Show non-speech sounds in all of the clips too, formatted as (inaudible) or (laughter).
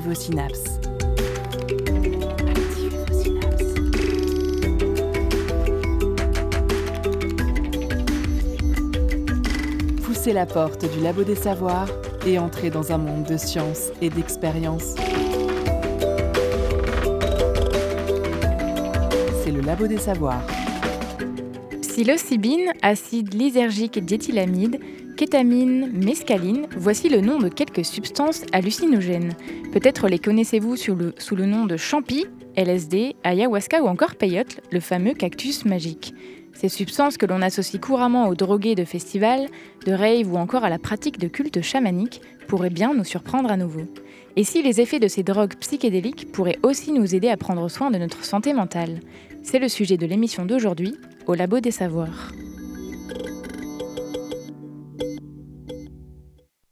Vos synapses. Poussez la porte du labo des savoirs et entrez dans un monde de science et d'expérience. C'est le labo des savoirs. Psilocybine, acide lysergique diéthylamide, kétamine, mescaline, voici le nom de quelques substances hallucinogènes. Peut-être les connaissez-vous sous le, nom de champi, LSD, ayahuasca ou encore peyote, le fameux cactus magique. Ces substances que l'on associe couramment aux drogués de festivals, de raves ou encore à la pratique de cultes chamaniques pourraient bien nous surprendre à nouveau. Et si les effets de ces drogues psychédéliques pourraient aussi nous aider à prendre soin de notre santé mentale? C'est le sujet de l'émission d'aujourd'hui, au Labo des Savoirs.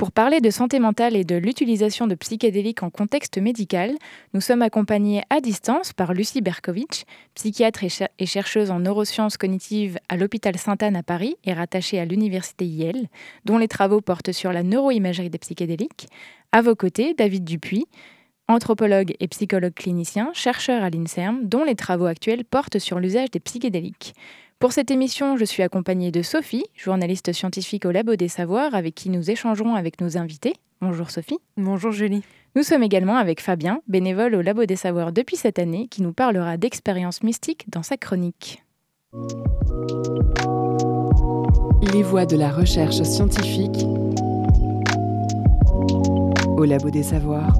Pour parler de santé mentale et de l'utilisation de psychédéliques en contexte médical, nous sommes accompagnés à distance par Lucie Berkovitch, psychiatre et, cher- et chercheuse en neurosciences cognitives à l'hôpital Sainte-Anne à Paris et rattachée à l'université Yale, dont les travaux portent sur la neuroimagerie des psychédéliques. À vos côtés, David Dupuis, anthropologue et psychologue clinicien, chercheur à l'INSERM, dont les travaux actuels portent sur l'usage des psychédéliques. Pour cette émission, je suis accompagnée de Sophie, journaliste scientifique au Labo des Savoirs, avec qui nous échangerons avec nos invités. Bonjour Sophie. Bonjour Julie. Nous sommes également avec Fabien, bénévole au Labo des Savoirs depuis cette année, qui nous parlera d'expériences mystiques dans sa chronique. Les voies de la recherche scientifique au labo des savoirs.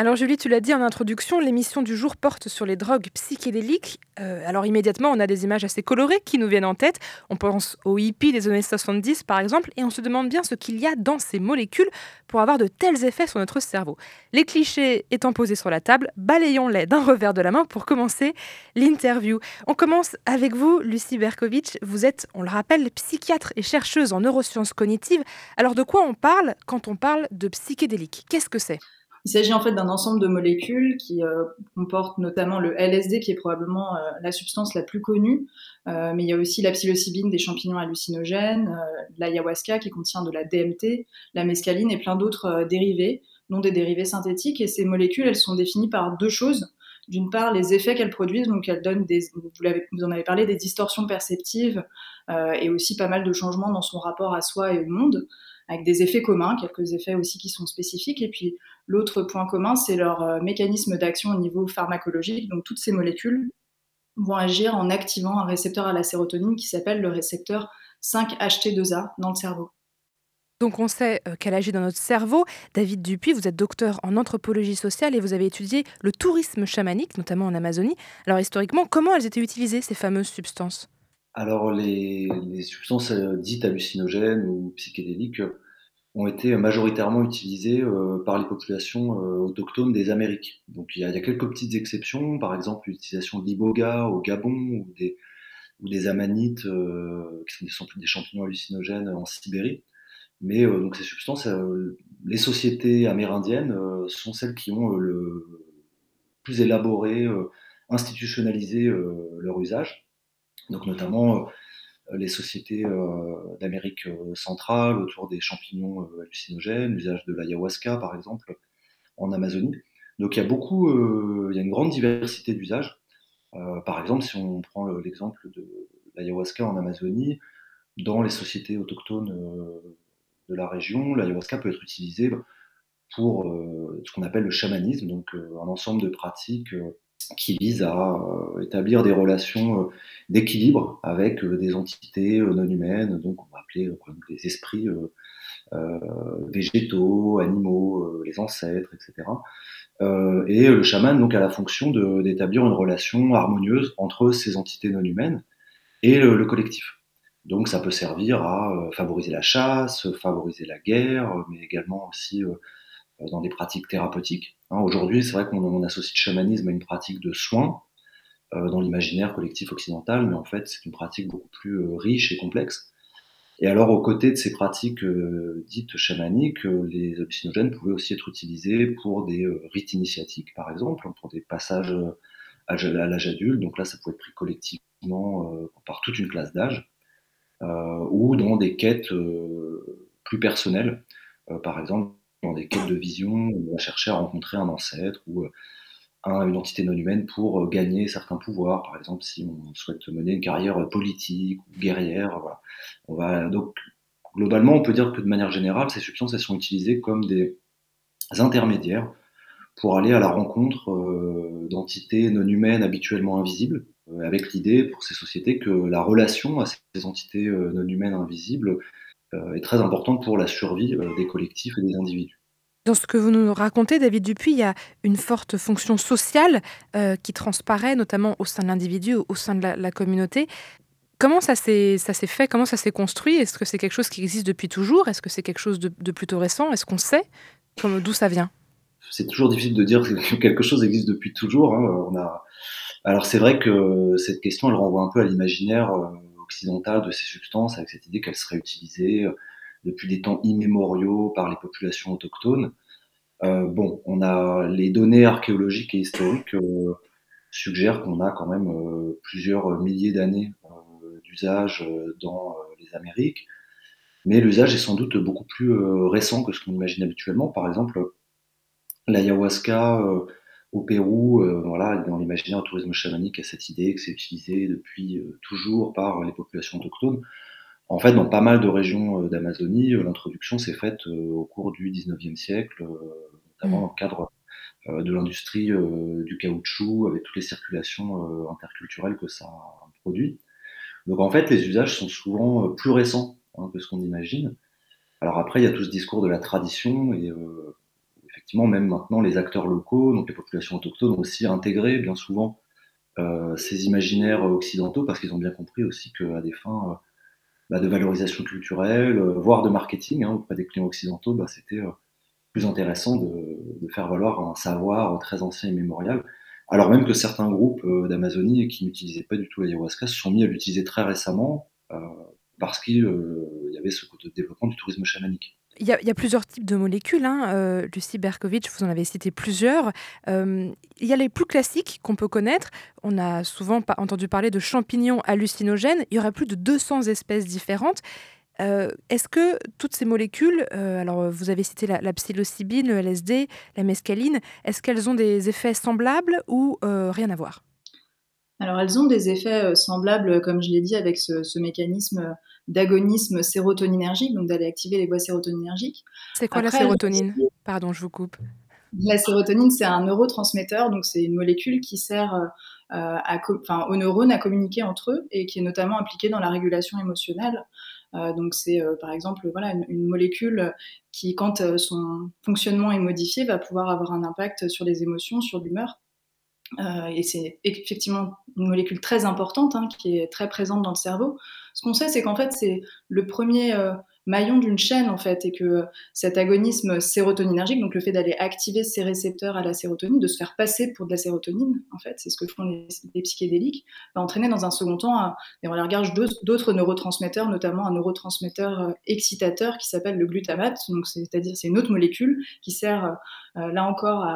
Alors Julie, tu l'as dit en introduction, l'émission du jour porte sur les drogues psychédéliques. Euh, alors immédiatement, on a des images assez colorées qui nous viennent en tête. On pense aux hippies des années 70 par exemple, et on se demande bien ce qu'il y a dans ces molécules pour avoir de tels effets sur notre cerveau. Les clichés étant posés sur la table, balayons-les d'un (laughs) revers de la main pour commencer l'interview. On commence avec vous, Lucie Berkovitch. Vous êtes, on le rappelle, psychiatre et chercheuse en neurosciences cognitives. Alors de quoi on parle quand on parle de psychédéliques Qu'est-ce que c'est? Il s'agit en fait d'un ensemble de molécules qui euh, comportent notamment le LSD, qui est probablement euh, la substance la plus connue, Euh, mais il y a aussi la psilocybine des champignons hallucinogènes, l'ayahuasca qui contient de la DMT, la mescaline et plein d'autres dérivés, dont des dérivés synthétiques. Et ces molécules, elles sont définies par deux choses. D'une part, les effets qu'elles produisent, donc elles donnent des, vous, vous en avez parlé, des distorsions perceptives et aussi pas mal de changements dans son rapport à soi et au monde, avec des effets communs, quelques effets aussi qui sont spécifiques. Et puis L'autre point commun, c'est leur euh, mécanisme d'action au niveau pharmacologique. Donc, toutes ces molécules vont agir en activant un récepteur à la sérotonine qui s'appelle le récepteur 5-HT2A dans le cerveau. Donc on sait euh, qu'elle agit dans notre cerveau. David Dupuis, vous êtes docteur en anthropologie sociale et vous avez étudié le tourisme chamanique, notamment en Amazonie. Alors historiquement, comment elles étaient utilisées, ces fameuses substances? Alors, les, substances euh, dites hallucinogènes ou psychédéliques euh, ont été majoritairement utilisées euh, par les populations autochtones des Amériques. Donc, il y, a, quelques petites exceptions, par exemple l'utilisation de l'iboga au Gabon ou des, amanites, qui sont des, champignons hallucinogènes en Sibérie. Mais donc ces substances, les sociétés amérindiennes sont celles qui ont le plus élaboré, institutionnalisé leur usage. Donc notamment euh, les sociétés euh, d'Amérique euh, centrale autour des champignons hallucinogènes, l'usage de l'ayahuasca par exemple en Amazonie. Donc il y a beaucoup, il y a une grande diversité d'usages. Par exemple, si on prend le- l'exemple de l'ayahuasca en Amazonie, dans les sociétés autochtones de la région, l'ayahuasca peut être utilisé pour ce qu'on appelle le chamanisme, donc un ensemble de pratiques qui visent à euh, établir des relations euh, d'équilibre avec euh, des entités non humaines, donc on va appeler les esprits végétaux, animaux, les ancêtres, etc. Et le chaman donc a la fonction d'établir une relation harmonieuse entre ces entités non humaines et le, le collectif. Donc ça peut servir à favoriser la chasse, favoriser la guerre, mais également aussi dans des pratiques thérapeutiques. Hein, Aujourd'hui, c'est vrai qu'on on associe le chamanisme à une pratique de soins euh, dans l'imaginaire collectif occidental, mais en fait, c'est une pratique beaucoup plus euh, riche et complexe. Et alors, aux côtés de ces pratiques euh, dites chamaniques, euh, les hallucinogènes pouvaient aussi être utilisés pour des rites initiatiques, par exemple, pour des passages à l'âge adulte. Donc là, ça pouvait être pris collectivement euh, par toute une classe d'âge, euh, ou dans des quêtes euh, plus personnelles. par exemple, dans des quêtes de vision, on va chercher à rencontrer un ancêtre ou une entité non humaine pour gagner certains pouvoirs. Par exemple, si on souhaite mener une carrière politique ou guerrière, voilà. Donc globalement, on peut dire que de manière générale, ces substances sont utilisées comme des intermédiaires pour aller à la rencontre euh, d'entités non humaines habituellement invisibles, euh, avec l'idée pour ces sociétés que la relation à ces entités euh, non humaines invisibles est très importante pour la survie des collectifs et des individus. Dans ce que vous nous racontez, David Dupuis, il y a une forte fonction sociale qui transparaît, notamment au sein de l'individu, au sein de la, communauté. Comment ça s'est fait? Comment ça s'est construit? Est-ce que c'est quelque chose qui existe depuis toujours? Est-ce que c'est quelque chose de, de plutôt récent? Est-ce qu'on sait? D'où ça vient? C'est toujours difficile de dire que quelque chose existe depuis toujours. Hein. On a... Alors c'est vrai que cette question, elle renvoie un peu à l'imaginaire euh, occidental de ces substances, avec cette idée qu'elles seraient utilisées euh, depuis des temps immémoriaux par les populations autochtones. Euh, bon, on a les données archéologiques et historiques euh, suggèrent qu'on a quand même plusieurs milliers d'années d'usage dans les Amériques, mais l'usage est sans doute beaucoup plus récent que ce qu'on imagine habituellement. Par exemple, L'ayahuasca au Pérou, euh, voilà, dans l'imaginaire du tourisme chamanique, il y a cette idée que c'est utilisé depuis euh, toujours par les populations autochtones. En fait, dans pas mal de régions d'Amazonie, l'introduction s'est faite au cours du 19e siècle, notamment mmh. dans le cadre de l'industrie du caoutchouc, avec toutes les circulations interculturelles que ça produit. Donc en fait, les usages sont souvent plus récents hein, que ce qu'on imagine. Alors après, il y a tout ce discours de la tradition, et même maintenant, les acteurs locaux, donc les populations autochtones, ont aussi intégré bien souvent euh, ces imaginaires occidentaux parce qu'ils ont bien compris aussi qu'à des fins euh, bah, de valorisation culturelle, euh, voire de marketing hein, auprès des clients occidentaux, bah, c'était plus intéressant de, faire valoir un savoir très ancien et mémorial. Alors même que certains groupes d'Amazonie qui n'utilisaient pas du tout l'ayahuasca se sont mis à l'utiliser très récemment parce qu'il y avait ce côté de développement du tourisme chamanique. Il y, a, plusieurs types de molécules. Hein. Euh, Lucie Berkovitch, vous en avez cité plusieurs. Euh, il y a les plus classiques qu'on peut connaître. On a souvent entendu parler de champignons hallucinogènes. Il y aurait plus de 200 espèces différentes. Euh, est-ce que toutes ces molécules, alors vous avez cité la, psilocybine, le LSD, la mescaline, est-ce qu'elles ont des effets semblables ou rien à voir? Alors elles ont des effets semblables, comme je l'ai dit, avec ce mécanisme d'agonisme sérotoninergique, donc d'aller activer les voies sérotoninergiques. C'est quoi la sérotonine Pardon, je vous coupe. La sérotonine, c'est un neurotransmetteur, donc c'est une molécule qui sert euh, à, aux neurones à communiquer entre eux et qui est notamment impliquée dans la régulation émotionnelle. Euh, donc c'est euh, par exemple voilà une, molécule qui, quand son fonctionnement est modifié, va pouvoir avoir un impact sur les émotions, sur l'humeur. et c'est effectivement une molécule très importante hein, qui est très présente dans le cerveau. Ce qu'on sait, c'est qu'en fait, c'est le premier euh, maillon d'une chaîne, en fait, et que cet agonisme sérotoninergique, donc le fait d'aller activer ces récepteurs à la sérotonine, de se faire passer pour de la sérotonine, en fait, c'est ce que font les, psychédéliques, va entraîner dans un second temps, et on d'autres neurotransmetteurs, notamment un neurotransmetteur euh, excitateur qui s'appelle le glutamate, donc c'est-à-dire c'est une autre molécule qui sert euh, là encore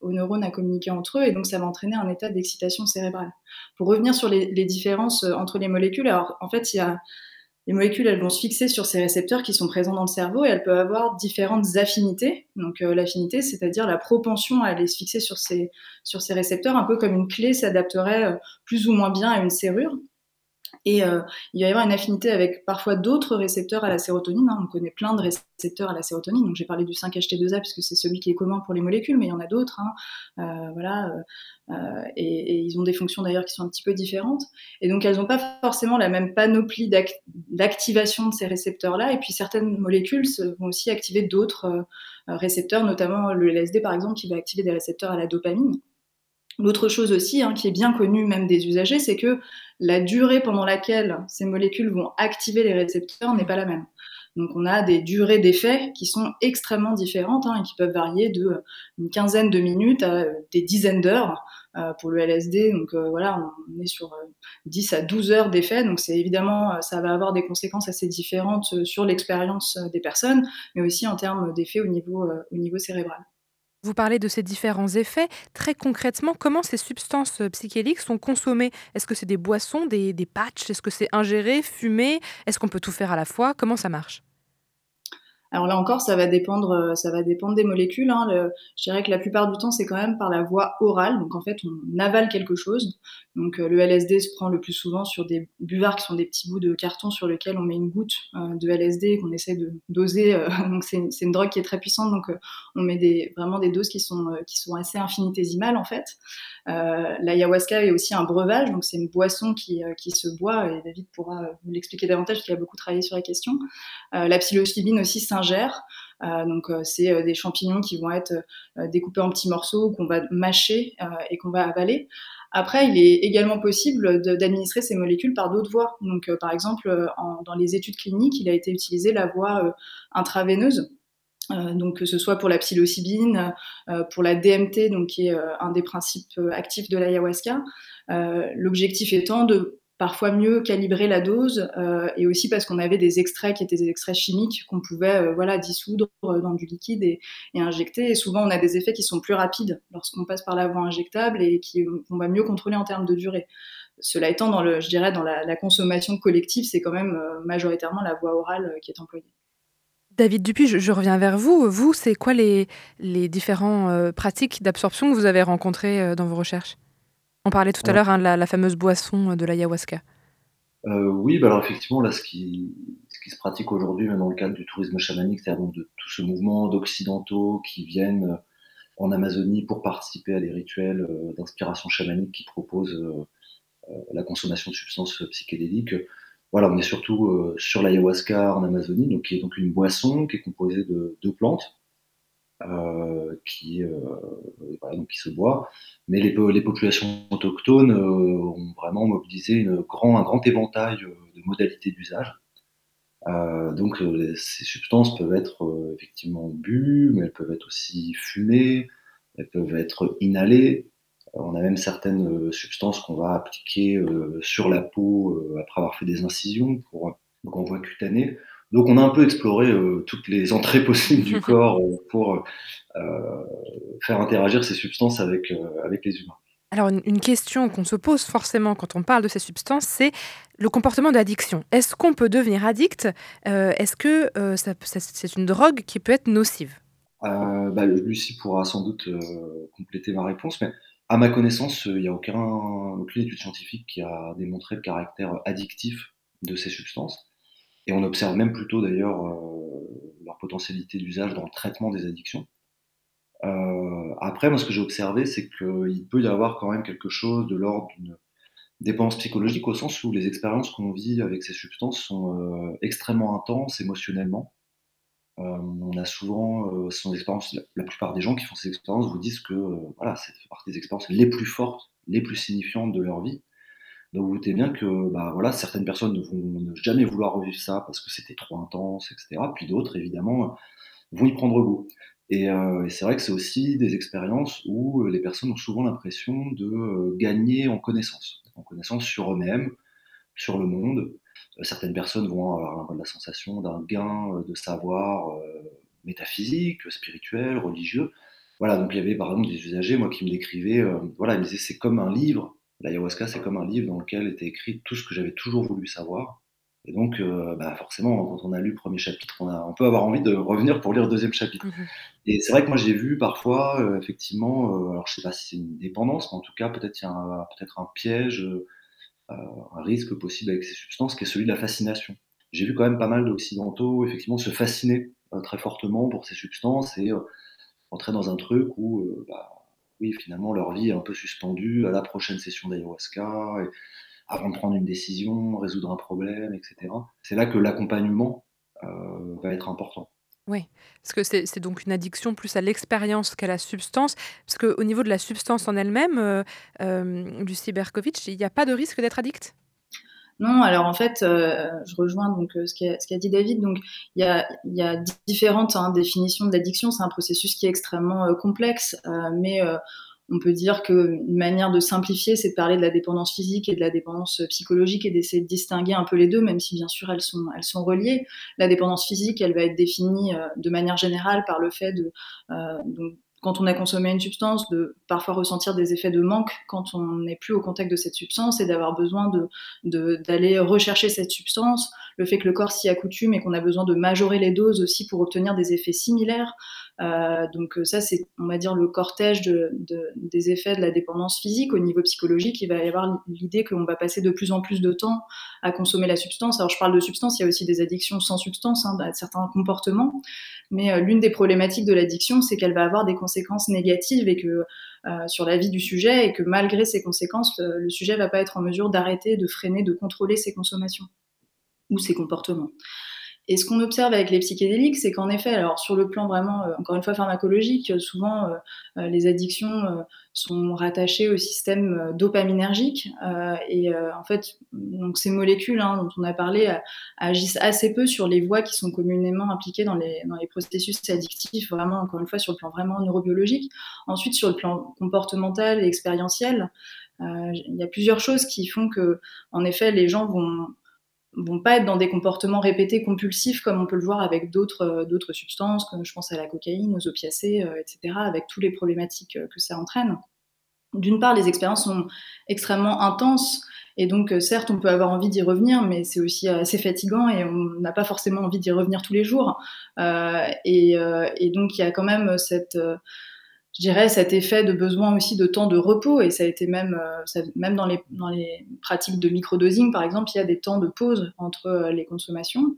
aux neurones à communiquer entre eux, et donc ça va entraîner un état d'excitation cérébrale. Pour revenir sur les, les différences entre les molécules, alors en fait, il y a les molécules, elles vont se fixer sur ces récepteurs qui sont présents dans le cerveau et elles peuvent avoir différentes affinités. Donc euh, l'affinité, c'est-à-dire la propension à aller se fixer sur ces, sur ces récepteurs, un peu comme une clé s'adapterait euh, plus ou moins bien à une serrure. Et euh, il va y avoir une affinité avec parfois d'autres récepteurs à la sérotonine. Hein. On connaît plein de récepteurs à la sérotonine. Donc j'ai parlé du 5-HT2A puisque c'est celui qui est commun pour les molécules, mais il y en a d'autres. Hein. Euh, voilà. Euh, et, ils ont des fonctions d'ailleurs qui sont un petit peu différentes. Et donc elles n'ont pas forcément la même panoplie d'activation de ces récepteurs-là. Et puis certaines molécules vont aussi activer d'autres récepteurs, notamment le LSD par exemple, qui va activer des récepteurs à la dopamine. L'autre chose aussi, hein, qui est bien connue même des usagers, c'est que la durée pendant laquelle ces molécules vont activer les récepteurs n'est pas la même. Donc on a des durées d'effet qui sont extrêmement différentes hein, et qui peuvent varier de euh, une quinzaine de minutes à euh, des dizaines d'heures euh, pour le LSD. Donc voilà, on est sur 10 à 12 heures d'effet. Donc c'est évidemment, ça va avoir des conséquences assez différentes sur l'expérience des personnes, mais aussi en termes d'effet au niveau, au niveau cérébral. Vous parlez de ces différents effets. Très concrètement, comment ces substances euh, psychédéliques sont consommées? Est-ce que c'est des boissons, des, patchs? Est-ce que c'est ingéré, fumé? Est-ce qu'on peut tout faire à la fois? Comment ça marche? Alors là encore, ça va dépendre, euh, ça va dépendre des molécules. Hein. je dirais que la plupart du temps, c'est quand même par la voie orale. Donc en fait, on avale quelque chose. Donc euh, le LSD se prend le plus souvent sur des buvards qui sont des petits bouts de carton sur lesquels on met une goutte euh, de LSD qu'on essaie de doser. (laughs) donc c'est une, drogue qui est très puissante. Donc on met vraiment des doses qui sont, assez infinitésimales en fait. L'ayahuasca est aussi un breuvage. Donc c'est une boisson qui, se boit et David pourra vous l'expliquer davantage parce qu'il a beaucoup travaillé sur la question. la psilocybine aussi s'ingère. Euh, donc euh, c'est euh, des champignons qui vont être découpés en petits morceaux qu'on va mâcher et qu'on va avaler. Après, il est également possible d'administrer ces molécules par d'autres voies. Donc, par exemple, dans les études cliniques, il a été utilisé la voie intraveineuse. donc, que ce soit pour la psilocybine, pour la DMT, donc qui est un des principes actifs de l'ayahuasca. L'objectif étant de parfois mieux calibrer la dose euh, et aussi parce qu'on avait des extraits qui étaient des extraits chimiques qu'on pouvait euh, voilà dissoudre euh, dans du liquide et, injecter et souvent on a des effets qui sont plus rapides lorsqu'on passe par la voie injectable et qu'on va mieux contrôler en termes de durée. Cela étant dans le je dirais dans la, consommation collective c'est quand même majoritairement la voie orale qui est employée. David Dupuis, je, reviens vers vous. Vous, c'est quoi les, les différentes pratiques d'absorption que vous avez rencontrées dans vos recherches? On parlait tout à l'heure hein, de la, fameuse boisson de l'ayahuasca. Euh, oui, bah alors effectivement, là, ce qui, se pratique aujourd'hui, même dans le cadre du tourisme chamanique, c'est-à-dire de tout ce mouvement d'occidentaux qui viennent euh, en Amazonie pour participer à des rituels euh, d'inspiration chamanique qui proposent la consommation de substances psychédéliques. Voilà, on est surtout sur l'ayahuasca en Amazonie, donc qui est donc une boisson qui est composée de deux plantes, euh, qui, euh, donc qui se boit. Mais les, les populations autochtones euh, ont vraiment mobilisé une grand, un grand éventail de modalités d'usage. donc ces substances peuvent être effectivement bues, mais elles peuvent être aussi fumées, elles peuvent être inhalées. On a même certaines substances qu'on va appliquer sur la peau après avoir fait des incisions pour donc en voie cutanée. Donc on a un peu exploré euh, toutes les entrées (laughs) possibles du (laughs) corps euh, pour euh, faire interagir ces substances avec, avec les humains. Alors une, question qu'on se pose forcément quand on parle de ces substances, c'est le comportement d'addiction. Est-ce qu'on peut devenir addict? Est-ce que c'est une drogue qui peut être nocive? Bah, Lucie pourra sans doute compléter ma réponse, mais à ma connaissance, il n'y a aucun, aucune étude scientifique qui a démontré le caractère addictif de ces substances. Et on observe même plutôt d'ailleurs euh, leur potentialité d'usage dans le traitement des addictions. Euh, après, moi, ce que j'ai observé, c'est qu'il peut y avoir quand même quelque chose de l'ordre d'une dépendance psychologique, au sens où les expériences qu'on vit avec ces substances sont euh, extrêmement intenses émotionnellement. on a souvent, ce sont des expériences, la, plupart des gens qui font ces expériences vous disent que voilà, c'est partie des expériences les plus fortes, les plus signifiantes de leur vie. Donc vous doutez bien que bah, voilà, certaines personnes ne vont jamais vouloir revivre ça parce que c'était trop intense, etc. Puis d'autres, évidemment, vont y prendre goût. Et, euh, c'est vrai que c'est aussi des expériences où euh, les personnes ont souvent l'impression de euh, gagner en connaissance, en connaissance sur eux-mêmes, sur le monde. certaines personnes vont avoir la sensation d'un gain de savoir métaphysique, spirituel, religieux. Voilà, donc il y avait par exemple des usagers, moi, qui me décrivaient, voilà, ils me disaient c'est comme un livre L'ayahuasca, c'est comme un livre dans lequel était écrit tout ce que j'avais toujours voulu savoir. Et donc, euh, bah forcément, quand on a lu le premier chapitre, on, a, on, peut avoir envie de revenir pour lire le deuxième chapitre. Mmh Et c'est vrai que moi, j'ai vu parfois, euh, effectivement, euh, alors je sais pas si c'est une dépendance, mais en tout cas, peut-être il y a peut-être un piège, un risque possible avec ces substances, qui est celui de la fascination. J'ai vu quand même pas mal d'occidentaux, effectivement, se fasciner très fortement pour ces substances et entrer dans un truc où bah, oui, finalement, leur vie est un peu suspendue à la prochaine session d'ayahuasca, avant de prendre une décision, résoudre un problème, etc. C'est là que l'accompagnement euh, va être important. Oui, parce que c'est donc une addiction plus à l'expérience qu'à la substance. Parce qu'au niveau de la substance en elle-même, euh, euh, Berkovitch, il n'y a pas de risque d'être addict? Non, alors en fait, euh, je rejoins donc euh, ce qu'a dit David. Donc, il y a, y a différentes hein, définitions de l'addiction. C'est un processus qui est extrêmement euh, complexe, mais on peut dire qu'une manière de simplifier, c'est de parler de la dépendance physique et de la dépendance psychologique et d'essayer de distinguer un peu les deux, même si bien sûr elles sont, elles sont reliées. La dépendance physique, elle va être définie de manière générale par le fait de donc, quand on a consommé une substance, de parfois ressentir des effets de manque quand on n'est plus au contact de cette substance et d'avoir besoin d'aller de, rechercher cette substance, le fait que le corps s'y accoutume et qu'on a besoin de majorer les doses aussi pour obtenir des effets similaires. Euh, donc ça, c'est, on va dire, le cortège de, des effets de la dépendance physique au niveau psychologique. Il va y avoir l'idée qu'on va passer de plus en plus de temps à consommer la substance. Alors je parle de substance, il y a aussi des addictions sans substance, hein, certains comportements. Mais euh, l'une des problématiques de l'addiction, c'est qu'elle va avoir des conséquences négatives et que euh, sur la vie du sujet et que malgré ces conséquences, le, le sujet va pas être en mesure d'arrêter, de freiner, de contrôler ses consommations ou ses comportements. Et ce qu'on observe avec les psychédéliques, c'est qu'en effet, alors sur le plan vraiment, euh, encore une fois, pharmacologique, souvent euh, les addictions sont rattachées au système dopaminergique. et en fait, donc ces molécules hein, dont on a parlé agissent assez peu sur les voies qui sont communément impliquées dans les processus addictifs, vraiment, encore une fois, sur le plan vraiment neurobiologique. Ensuite, sur le plan comportemental et expérientiel, il y a plusieurs choses qui font que, en effet, les gens vont vont pas être dans des comportements répétés compulsifs comme on peut le voir avec d'autres euh, substances, comme je pense à la cocaïne, aux opiacés, euh, etc., avec toutes les problématiques euh, que ça entraîne. D'une part, les expériences sont extrêmement intenses et donc certes, on peut avoir envie d'y revenir, mais c'est aussi assez fatigant et on n'a pas forcément envie d'y revenir tous les jours. et, donc il y a quand même cette je dirais, cet effet de besoin aussi de temps de repos, et ça a été même, euh, même dans, les, pratiques de microdosing, par exemple, il y a des temps de pause entre euh, les consommations.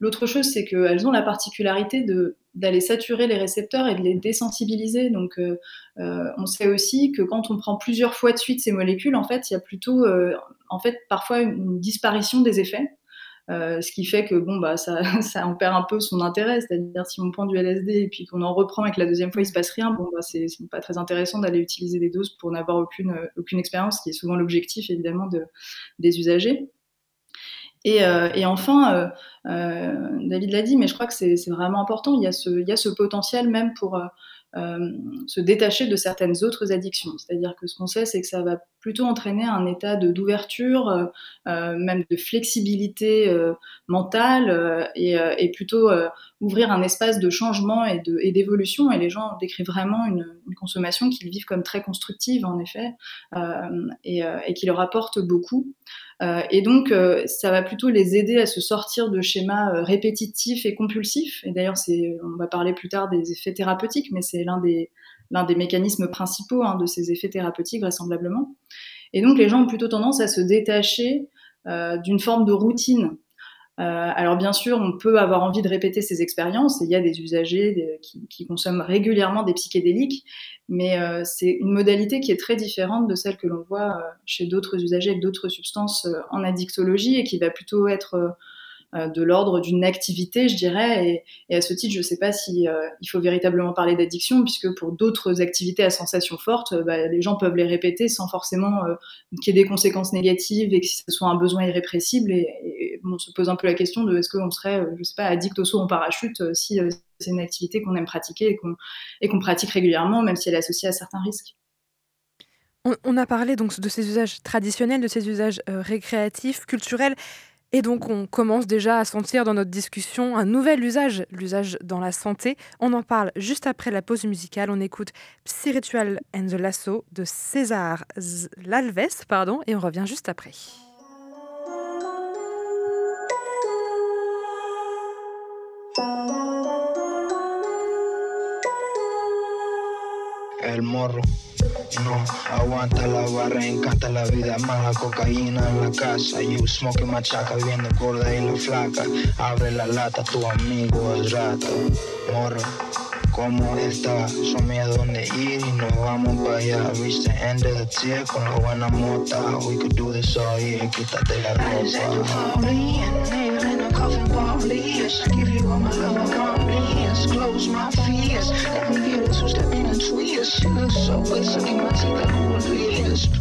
L'autre chose, c'est qu'elles ont la particularité d'aller saturer les récepteurs et de les désensibiliser. Donc, euh, on sait aussi que quand on prend plusieurs fois de suite ces molécules, en fait, il y a plutôt, en fait, parfois une disparition des effets. Euh, ce qui fait que bon bah ça, (laughs) ça en perd un peu son intérêt, c'est-à-dire si on prend du LSD et puis qu'on en reprend et que la deuxième fois il se passe rien, bon bah c'est pas très intéressant d'aller utiliser des doses pour n'avoir aucune aucune expérience, qui est souvent l'objectif évidemment de, des usagers. Et, euh, et enfin, euh, euh David l'a dit, mais je crois que c'est vraiment important. Il y a ce, il y a ce potentiel même pour euh, euh, se détacher de certaines autres addictions. C'est-à-dire que ce qu'on sait, c'est que ça va plutôt entraîner un état d'ouverture, euh, euh, même de flexibilité mentale, et, et, plutôt ouvrir un espace de changement et d'évolution. Et, les gens décrivent vraiment une, consommation qu'ils vivent comme très constructive, en effet, et, et, qui leur apporte beaucoup. Euh, et donc, euh, ça va plutôt les aider à se sortir de schémas euh, répétitifs et compulsifs. Et d'ailleurs, on va parler plus tard des effets thérapeutiques, mais c'est l'un des, des mécanismes principaux hein, de ces effets thérapeutiques, vraisemblablement. Et donc, les gens ont plutôt tendance à se détacher d'une forme de routine euh, alors bien sûr, on peut avoir envie de répéter ces expériences, et il y a des usagers qui, consomment régulièrement des psychédéliques, mais euh, c'est une modalité qui est très différente de celle que l'on voit euh, chez d'autres usagers d'autres substances en addictologie, et qui va plutôt être euh, de l'ordre d'une activité, je dirais. Et, à ce titre, je ne sais pas si euh, il faut véritablement parler d'addiction, puisque pour d'autres activités à sensations fortes, bah, les gens peuvent les répéter sans forcément euh, qu'il y ait des conséquences négatives et que ce soit un besoin irrépressible. Et, on se pose un peu la question de est-ce qu'on serait, je sais pas, addict au saut en parachute si c'est une activité qu'on aime pratiquer et qu'on pratique régulièrement, même si elle est associée à certains risques. On, a parlé donc de ces usages traditionnels, de ces usages récréatifs, culturels. Et donc on commence déjà à sentir dans notre discussion un nouvel usage, l'usage dans la santé. On en parle juste après la pause musicale. On écoute Spiritual and the Lasso de César Lalves, pardon, et on revient juste après. El morro. No, aguanta la barra, encanta la vida mala, cocaína en la casa. You smoking machaca, viendo gorda y la flaca. Abre la lata, tu amigo es rata. Morro, ¿cómo está? Son a dónde ir y nos vamos para allá. Reach the end of the tier con la buena mota. We could do this all year, quítate la ropa. I give you all my love, I can't Close my fears. Let me get a two-step in and twist. She looks so good, sucking my teeth like who lisp.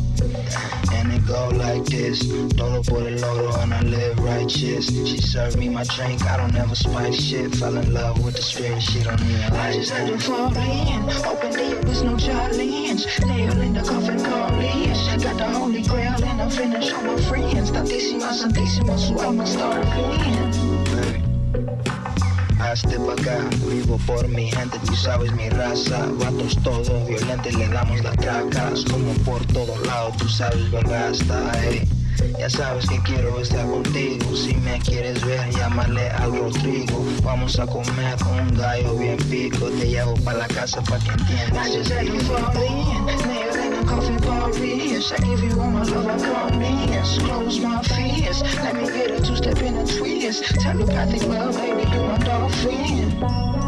And it go like this. Todo por el oro and I live righteous. She served me my drink, I don't ever spice shit. Fell in love with the spirit, she don't even like I just let her fall in. Open the was no challenge. Nail in the coffin, call Got the holy grail and I finish all my friends. Tantísima, santísima, so I'ma start playing. Pa'. Vivo por mi gente, tú sabes mi raza. Vatos todos violentos, le damos las tracas. Como por todos lados, tú sabes, verdad está, hey. Ya sabes que quiero estar contigo. Si me quieres ver, llámale al Rodrigo. Vamos a comer un gallo bien pico. Te llevo para la casa para que entiendas. Coffee Paris. I give you all my love, I promise. Close my fears. Let me get a two-step in a twist. Telepathic love, baby, you my. Le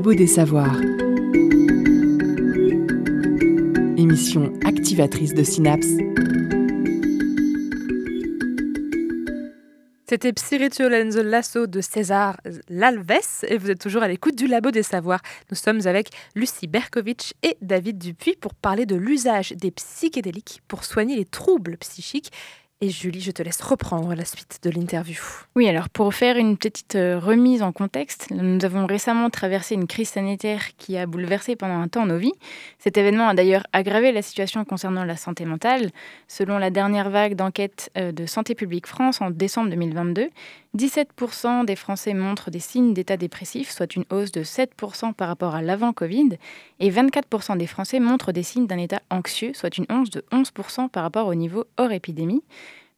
Labo des Savoirs. Émission activatrice de synapses. C'était Lenzo Lasso de César Lalves et vous êtes toujours à l'écoute du Labo des Savoirs. Nous sommes avec Lucie Berkovitch et David Dupuis pour parler de l'usage des psychédéliques pour soigner les troubles psychiques et Julie, je te laisse reprendre la suite de l'interview. Oui, alors pour faire une petite euh, remise en contexte, nous avons récemment traversé une crise sanitaire qui a bouleversé pendant un temps nos vies. Cet événement a d'ailleurs aggravé la situation concernant la santé mentale. Selon la dernière vague d'enquête euh, de Santé publique France en décembre 2022, 17% des Français montrent des signes d'état dépressif, soit une hausse de 7% par rapport à l'avant-Covid, et 24% des Français montrent des signes d'un état anxieux, soit une hausse de 11% par rapport au niveau hors épidémie.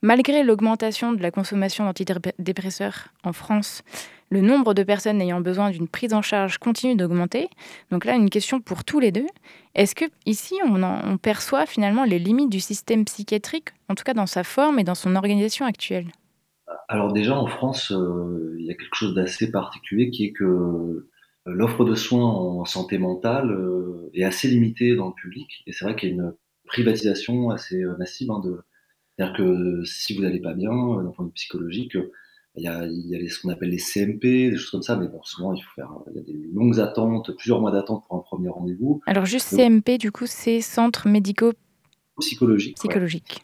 Malgré l'augmentation de la consommation d'antidépresseurs en France, le nombre de personnes ayant besoin d'une prise en charge continue d'augmenter. Donc là, une question pour tous les deux. Est-ce que ici, on, on perçoit finalement les limites du système psychiatrique, en tout cas dans sa forme et dans son organisation actuelle? Alors déjà en France, euh, il y a quelque chose d'assez particulier qui est que euh, l'offre de soins en santé mentale euh, est assez limitée dans le public et c'est vrai qu'il y a une privatisation assez massive hein, de c'est-à-dire que si vous n'allez pas bien d'un point de vue psychologique, il y a, il y a ce qu'on appelle les CMP, des choses comme ça, mais bon, souvent il faut faire, il y a des longues attentes, plusieurs mois d'attente pour un premier rendez-vous. Alors juste CMP, du coup, c'est centre psychologique. Psychologique.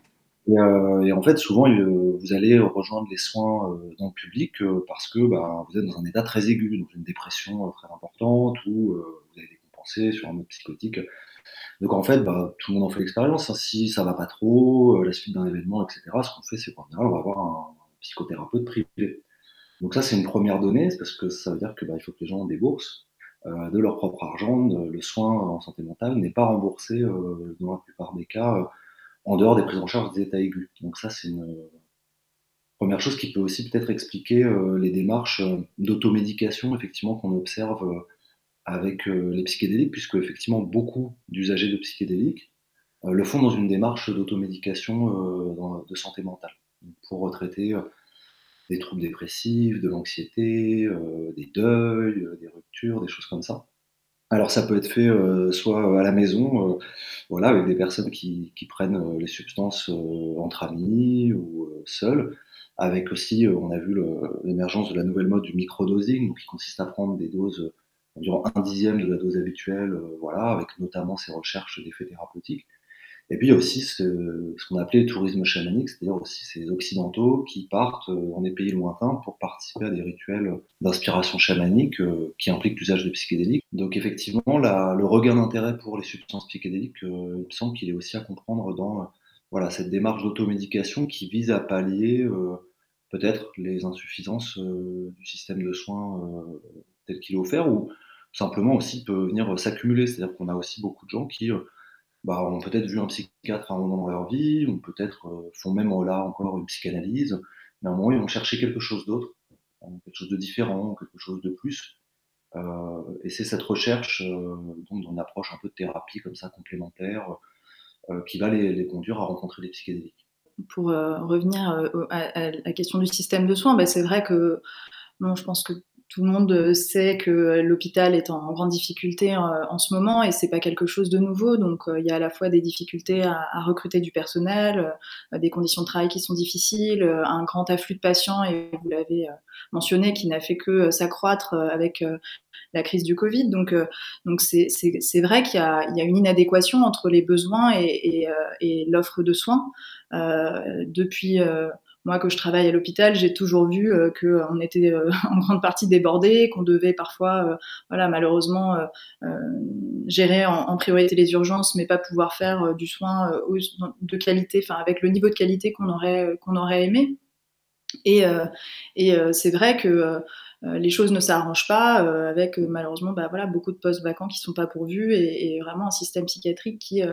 Euh, et, en fait, souvent, vous allez rejoindre les soins euh, dans le public euh, parce que bah, vous êtes dans un état très aigu, donc une dépression très importante ou vous avez décompensé sur un mode psychotique. Donc en fait, bah, tout le monde en fait l'expérience. Hein. Si ça va pas trop, la suite d'un événement, etc., ce qu'on fait, c'est qu'en général, on va avoir un psychothérapeute privé. Donc ça, c'est une première donnée, parce que ça veut dire que bah, il faut que les gens déboursent euh, de leur propre argent. le soin en santé mentale n'est pas remboursé dans la plupart des cas en dehors des prises en charge des états aigus. Donc ça, c'est une première chose qui peut aussi peut-être expliquer euh, les démarches euh, d'automédication, effectivement, qu'on observe euh, avec les psychédéliques, puisque effectivement beaucoup d'usagers de psychédéliques le font dans une démarche d'automédication de santé mentale, pour retraiter des troubles dépressifs, de l'anxiété, des deuils, des ruptures, des choses comme ça. Alors ça peut être fait euh, soit à la maison, euh, voilà, avec des personnes qui, qui prennent euh, les substances entre amis ou seuls, avec aussi, on a vu l'émergence de la nouvelle mode du microdosing, qui consiste à prendre des doses environ un dixième de la dose habituelle, voilà, avec notamment ces recherches d'effets thérapeutiques. Et puis aussi ce, qu'on appelait le tourisme chamanique, c'est-à-dire aussi ces occidentaux qui partent euh, dans des pays lointains pour participer à des rituels d'inspiration chamanique euh, qui impliquent l'usage de psychédéliques. Donc effectivement, la, le regain d'intérêt pour les substances psychédéliques, euh, il me semble qu'il est aussi à comprendre dans voilà, cette démarche d'automédication qui vise à pallier peut-être les insuffisances du système de soins tel qu'il est offert ou simplement aussi peut venir s'accumuler. C'est-à-dire qu'on a aussi beaucoup de gens qui bah, ont peut-être vu un psychiatre à un moment dans leur vie, ou peut-être euh, font même là encore une psychanalyse, mais à un moment ils vont chercher quelque chose d'autre, euh, quelque chose de différent, quelque chose de plus. Euh, et c'est cette recherche euh, dont on approche un peu de thérapie comme ça complémentaire euh, qui va les, les, conduire à rencontrer des psychédéliques. Pour revenir à, à, la question du système de soins, bah, c'est vrai que bon, je pense que tout le monde sait que l'hôpital est en grande difficulté en, ce moment et c'est pas quelque chose de nouveau. Donc il y a à la fois des difficultés à, recruter du personnel, des conditions de travail qui sont difficiles, un grand afflux de patients et vous l'avez mentionné qui n'a fait que s'accroître avec la crise du Covid. Donc donc c'est vrai qu'il y, a une inadéquation entre les besoins et, et, et l'offre de soins depuis moi, que je travaille à l'hôpital, j'ai toujours vu euh, qu'on était euh, (laughs) en grande partie débordé, qu'on devait parfois, euh, voilà, malheureusement, gérer en, priorité les urgences, mais pas pouvoir faire du soin de qualité, enfin avec le niveau de qualité qu'on aurait qu'on aurait aimé. Et, et c'est vrai que les choses ne s'arrangent pas avec malheureusement bah, voilà, beaucoup de postes vacants qui ne sont pas pourvus et, et, vraiment un système psychiatrique qui euh,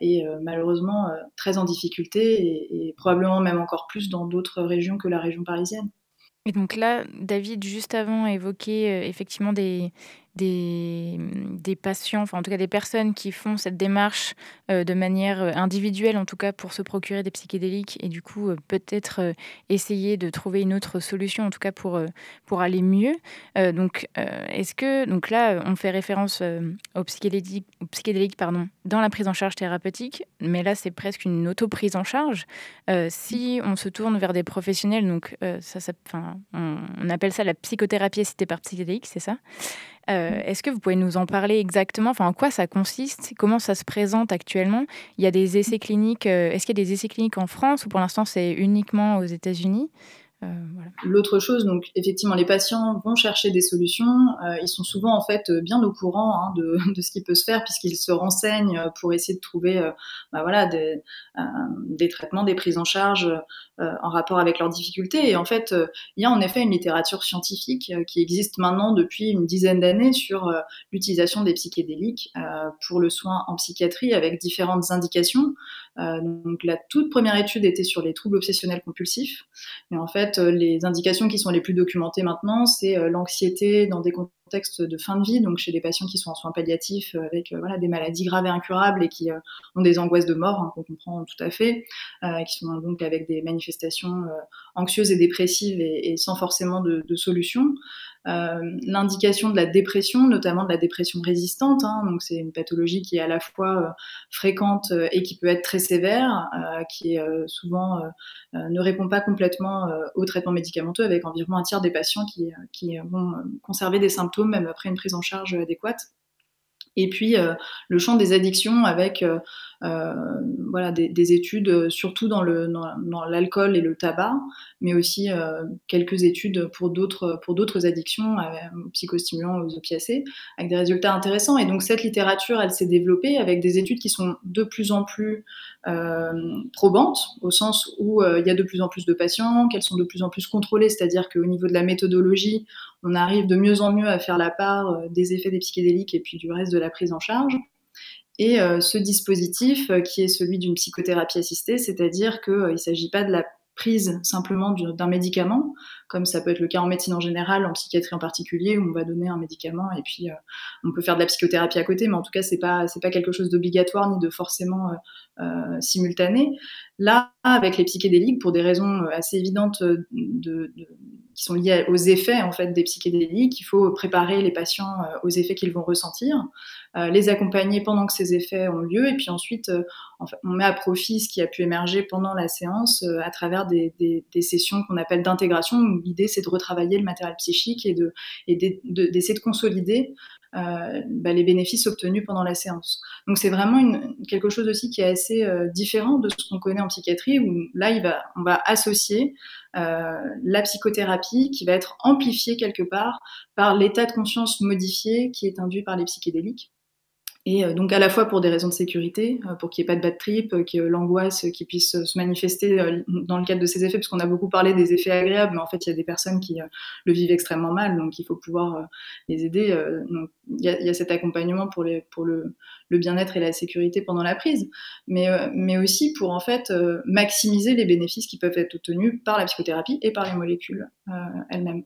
et euh, malheureusement euh, très en difficulté et, probablement même encore plus dans d'autres régions que la région parisienne. Et donc là, David, juste avant, évoquait effectivement des, des, des, patients, enfin en tout cas des personnes qui font cette démarche euh, de manière euh, individuelle, en tout cas pour se procurer des psychédéliques et du coup euh, peut-être essayer de trouver une autre solution, en tout cas pour, pour aller mieux. donc est-ce que, donc là on fait référence aux psychédéliques, aux psychédéliques pardon, dans la prise en charge thérapeutique, mais là c'est presque une auto-prise en charge. si on se tourne vers des professionnels, donc ça, ça on, on, appelle ça la psychothérapie assistée par psychédélique, c'est ça euh, est-ce que vous pouvez nous en parler exactement? Enfin, En quoi ça consiste? Comment ça se présente actuellement? Il y a des essais cliniques. Euh, est-ce qu'il y a des essais cliniques en France ou pour l'instant c'est uniquement aux États-Unis? Euh, L'autre chose, donc effectivement, les patients vont chercher des solutions. Euh, ils sont souvent en fait bien au courant hein, de, (laughs) de, ce qui peut se faire puisqu'ils se renseignent pour essayer de trouver, euh, bah, voilà, des, des, traitements, des prises en charge en rapport avec leurs difficultés. Et en fait, il y a en effet une littérature scientifique qui existe maintenant depuis une dizaine d'années sur l'utilisation des psychédéliques pour le soin en psychiatrie avec différentes indications. donc la toute première étude était sur les troubles obsessionnels compulsifs, mais en fait euh, les indications qui sont les plus documentées maintenant, c'est euh, l'anxiété dans des contextes de fin de vie, donc chez des patients qui sont en soins palliatifs euh, avec voilà, des maladies graves et incurables et qui ont des angoisses de mort, hein, qu'on comprend tout à fait, qui sont donc avec des manifestations anxieuses et dépressives et, sans forcément de, de solution. Euh, l'indication de la dépression, notamment de la dépression résistante. Hein, donc c'est une pathologie qui est à la fois euh, fréquente euh, et qui peut être très sévère, qui est souvent ne répond pas complètement au traitement médicamenteux, avec environ un tiers des patients qui, qui vont conserver des symptômes même après une prise en charge adéquate. Et puis le champ des addictions avec voilà, des, études, euh, surtout dans, le, dans, l'alcool et le tabac, mais aussi euh, quelques études pour d'autres, pour d'autres addictions, aux psychostimulants, aux opiacés, avec des résultats intéressants. Et donc cette littérature, elle s'est développée avec des études qui sont de plus en plus probantes, au sens où il y a de plus en plus de patients, qu'elles sont de plus en plus contrôlées, c'est-à-dire qu'au niveau de la méthodologie, on arrive de mieux en mieux à faire la part des effets des psychédéliques et puis du reste de la prise en charge. Et euh, ce dispositif, euh, qui est celui d'une psychothérapie assistée, c'est-à-dire qu'il euh, ne s'agit pas de la prise simplement d'un médicament, comme ça peut être le cas en médecine en général, en psychiatrie en particulier, où on va donner un médicament et puis on peut faire de la psychothérapie à côté, mais en tout cas c'est pas pas quelque chose d'obligatoire ni de forcément simultané. Là, avec les psychédéliques, pour des raisons assez évidentes de, de, qui sont liées aux effets en fait des psychédéliques, il faut préparer les patients aux effets qu'ils vont ressentir. Euh, les accompagner pendant que ces effets ont lieu, et puis ensuite, euh, on met à profit ce qui a pu émerger pendant la séance euh, à travers des, sessions qu'on appelle d'intégration, l'idée c'est de retravailler le matériel psychique et d'essayer de, de, consolider bah, les bénéfices obtenus pendant la séance. Donc c'est vraiment quelque chose aussi qui est assez différent de ce qu'on connaît en psychiatrie, où là on va associer la psychothérapie qui va être amplifiée quelque part par l'état de conscience modifié qui est induit par les psychédéliques. Et euh, donc à la fois pour des raisons de sécurité, euh, pour qu'il n'y ait pas de bad trip, euh, que l'angoisse qui puisse se manifester dans le cadre de ces effets, parce qu'on a beaucoup parlé des effets agréables, mais en fait il y a des personnes qui le vivent extrêmement mal, donc il faut pouvoir les aider. Donc il y, a, y a cet accompagnement pour, les, pour le, le bien-être et la sécurité pendant la prise, mais, mais aussi pour en fait maximiser les bénéfices qui peuvent être obtenus par la psychothérapie et par les molécules elles-mêmes.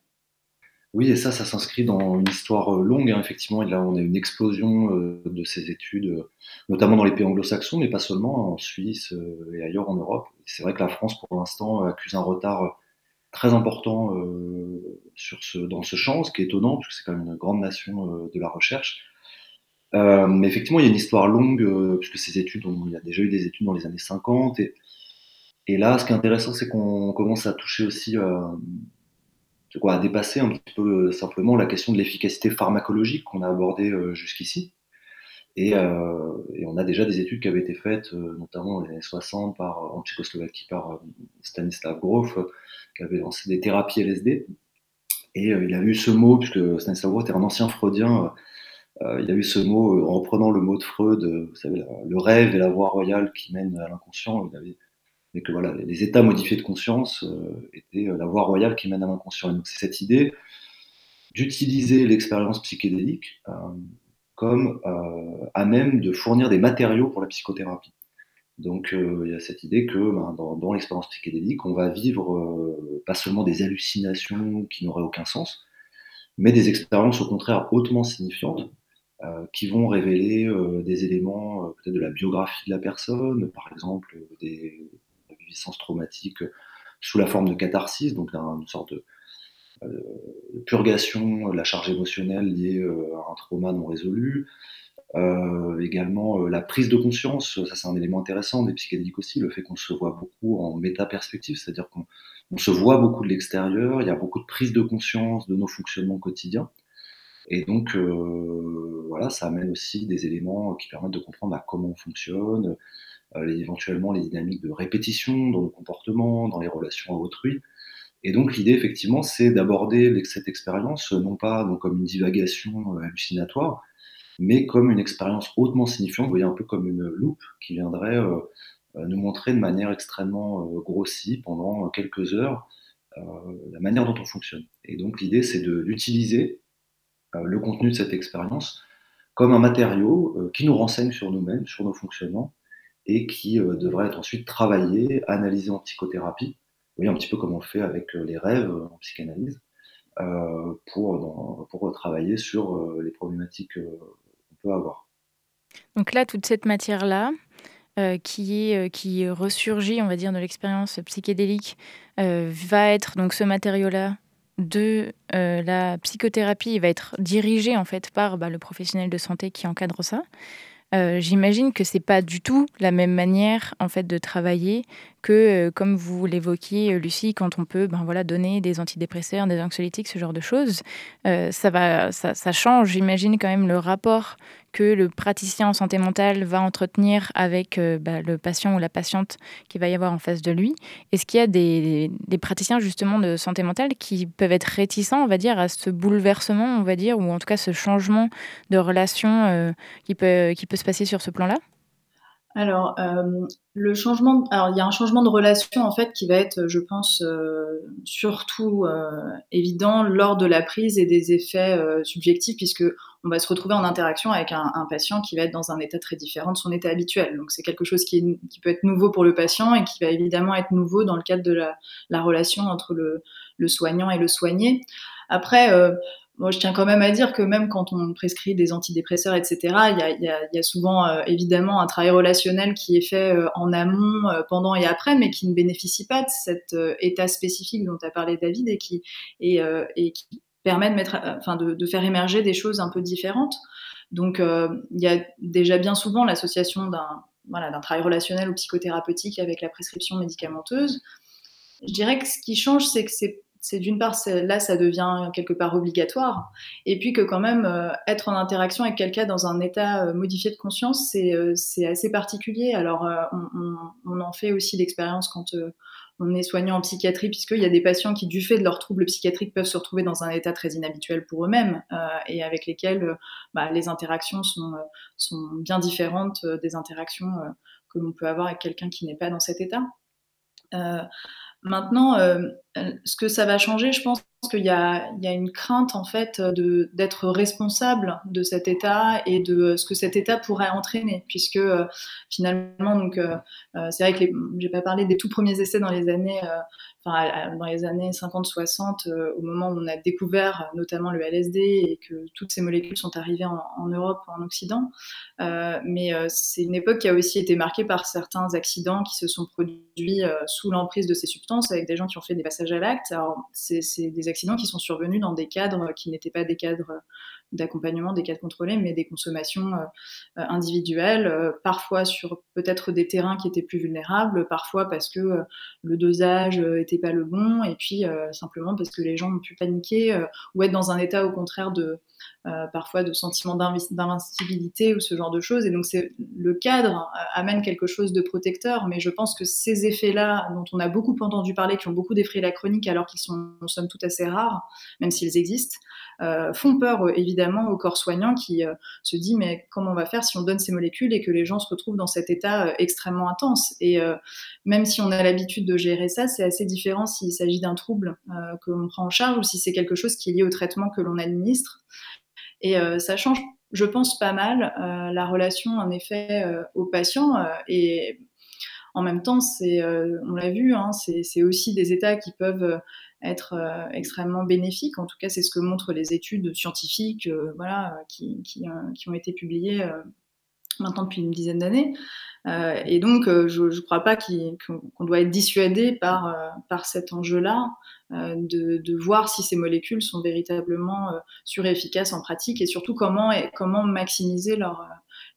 Oui, et ça, ça s'inscrit dans une histoire euh, longue, hein, effectivement. Et là, on a une explosion euh, de ces études, euh, notamment dans les pays anglo-saxons, mais pas seulement, hein, en Suisse et ailleurs en Europe. C'est vrai que la France, pour l'instant, accuse un retard très important dans ce champ, ce qui est étonnant, puisque c'est quand même une grande nation de la recherche. mais effectivement, il y a une histoire longue, puisque ces études, il y a déjà eu des études dans les années 50. Et, et là, ce qui est intéressant, c'est qu'on commence à toucher aussi quoi, à dépasser un petit peu simplement la question de l'efficacité pharmacologique qu'on a abordée jusqu'ici. Euh, et, on a déjà des études qui avaient été faites, euh, notamment dans les années 60 par, en Tchécoslovaquie par euh, Stanislav Grof, qui avait lancé des thérapies LSD. Et il a eu ce mot, puisque Stanislav Grof était un ancien freudien, il a eu ce mot, en reprenant le mot de Freud, le rêve et la voie royale qui mènent à l'inconscient. Que les états modifiés de conscience étaient la voie royale qui mène à l'inconscient. Donc c'est cette idée d'utiliser l'expérience psychédélique comme euh, à même de fournir des matériaux pour la psychothérapie. Donc euh, il y a cette idée que ben, dans, l'expérience psychédélique, on va vivre euh, pas seulement des hallucinations qui n'auraient aucun sens, mais des expériences au contraire hautement signifiantes, qui vont révéler des éléments peut-être de la biographie de la personne, par exemple des, des vivissances traumatiques sous la forme de catharsis, donc une sorte de, euh, purgation de la charge émotionnelle liée euh, à un trauma non résolu. Euh, également la prise de conscience, ça c'est un élément intéressant des psychédéliques aussi, le fait qu'on se voit beaucoup en méta-perspective, c'est-à-dire qu'on se voit beaucoup de l'extérieur, il y a beaucoup de prise de conscience de nos fonctionnements quotidiens. Et donc, voilà, ça amène aussi des éléments qui permettent de comprendre bah, comment on fonctionne, éventuellement les dynamiques de répétition dans nos comportements, dans les relations à autrui. Et donc l'idée, effectivement, c'est d'aborder cette expérience non pas donc, comme une divagation euh, hallucinatoire, mais comme une expérience hautement signifiante, vous voyez, un peu comme une loupe qui viendrait euh, euh, nous montrer de manière extrêmement grossie pendant quelques heures la manière dont on fonctionne. Et donc l'idée, c'est d'utiliser le contenu de cette expérience comme un matériau qui nous renseigne sur nous-mêmes, sur nos fonctionnements, et qui devrait être ensuite travaillé, analysé en psychothérapie, oui, un petit peu comme on fait avec euh, les rêves euh, en psychanalyse, euh, pour, pour travailler sur les problématiques qu'on peut avoir. Donc là, toute cette matière-là, qui, est, qui ressurgit, on va dire, de l'expérience psychédélique, va être donc ce matériau-là de la psychothérapie, il va être dirigé en fait par bah, le professionnel de santé qui encadre ça. J'imagine que c'est pas du tout la même manière en fait de travailler que, euh, comme vous l'évoquiez, euh, Lucie, quand on peut ben, voilà, donner des antidépresseurs, des anxiolytiques, ce genre de choses, euh, ça, va, ça, change, j'imagine, quand même le rapport que le praticien en santé mentale va entretenir avec bah, le patient ou la patiente qui va y avoir en face de lui. Est-ce qu'il y a des, des, praticiens justement de santé mentale qui peuvent être réticents, on va dire, à ce bouleversement, on va dire, ou en tout cas ce changement de relation qui, peut, qui peut se passer sur ce plan-là? Alors, euh, le changement, alors il y a un changement de relation en fait qui va être, je pense, euh, surtout euh, évident lors de la prise et des effets subjectifs, puisque on va se retrouver en interaction avec un, patient qui va être dans un état très différent de son état habituel. Donc c'est quelque chose qui, peut être nouveau pour le patient et qui va évidemment être nouveau dans le cadre de la, la relation entre le, le, soignant et le soigné. Après moi, je tiens quand même à dire que même quand on prescrit des antidépresseurs, etc., il y a, a, a, souvent euh, évidemment un travail relationnel qui est fait euh, en amont, euh, pendant et après, mais qui ne bénéficie pas de cet état spécifique dont as parlé, David, et qui, et, et qui permet de, faire émerger des choses un peu différentes. Donc, il y a déjà bien souvent l'association d'un d'un travail relationnel ou psychothérapeutique avec la prescription médicamenteuse. Je dirais que ce qui change, c'est que c'est c'est d'une part, là, ça devient quelque part obligatoire, et puis que quand même, euh, être en interaction avec quelqu'un dans un état euh, modifié de conscience, c'est euh, assez particulier. Alors, on, en fait aussi l'expérience quand on est soignant en psychiatrie, puisqu'il y a des patients qui, du fait de leurs troubles psychiatriques, peuvent se retrouver dans un état très inhabituel pour eux-mêmes, et avec lesquels bah, les interactions sont, sont, bien différentes des interactions que l'on peut avoir avec quelqu'un qui n'est pas dans cet état. Maintenant, ce que ça va changer, je pense qu'il y, a, une crainte en fait d'être responsable de cet état et de ce que cet état pourrait entraîner, puisque euh, finalement, donc, euh, c'est vrai que j'ai pas parlé des tout premiers essais dans les années dans les années 50-60, euh, au moment où on a découvert notamment le LSD et que toutes ces molécules sont arrivées en, Europe ou en Occident. Euh, mais euh, c'est une époque qui a aussi été marquée par certains accidents qui se sont produits sous l'emprise de ces substances, avec des gens qui ont fait des passages à l'acte. Alors, c'est des accidents qui sont survenus dans des cadres qui n'étaient pas des cadres d'accompagnement des cadres contrôlés, mais des consommations individuelles, parfois sur peut-être des terrains qui étaient plus vulnérables, parfois parce que le dosage n'était pas le bon, et puis simplement parce que les gens ont pu paniquer ou être dans un état au contraire de, euh, parfois de sentiments d'invincibilité ou ce genre de choses. Et donc, le cadre euh, amène quelque chose de protecteur, mais je pense que ces effets-là, dont on a beaucoup entendu parler, qui ont beaucoup défrayé la chronique alors qu'ils sont en somme tout assez rares, même s'ils existent, euh, font peur évidemment au corps soignant qui se dit mais comment on va faire si on donne ces molécules et que les gens se retrouvent dans cet état extrêmement intense? Et même si on a l'habitude de gérer ça, c'est assez différent s'il s'agit d'un trouble que l'on prend en charge ou si c'est quelque chose qui est lié au traitement que l'on administre. Et euh, ça change, je pense, pas mal euh, la relation, en effet, euh, aux patients. et en même temps, c'est, on l'a vu, hein, c'est aussi des états qui peuvent être extrêmement bénéfiques. En tout cas, c'est ce que montrent les études scientifiques voilà, qui, ont été publiées maintenant depuis une dizaine d'années. et donc, je ne crois pas qu'on doit être dissuadé par, par cet enjeu-là. Euh, de, voir si ces molécules sont véritablement euh, surefficaces en pratique et surtout comment, comment maximiser leur, euh,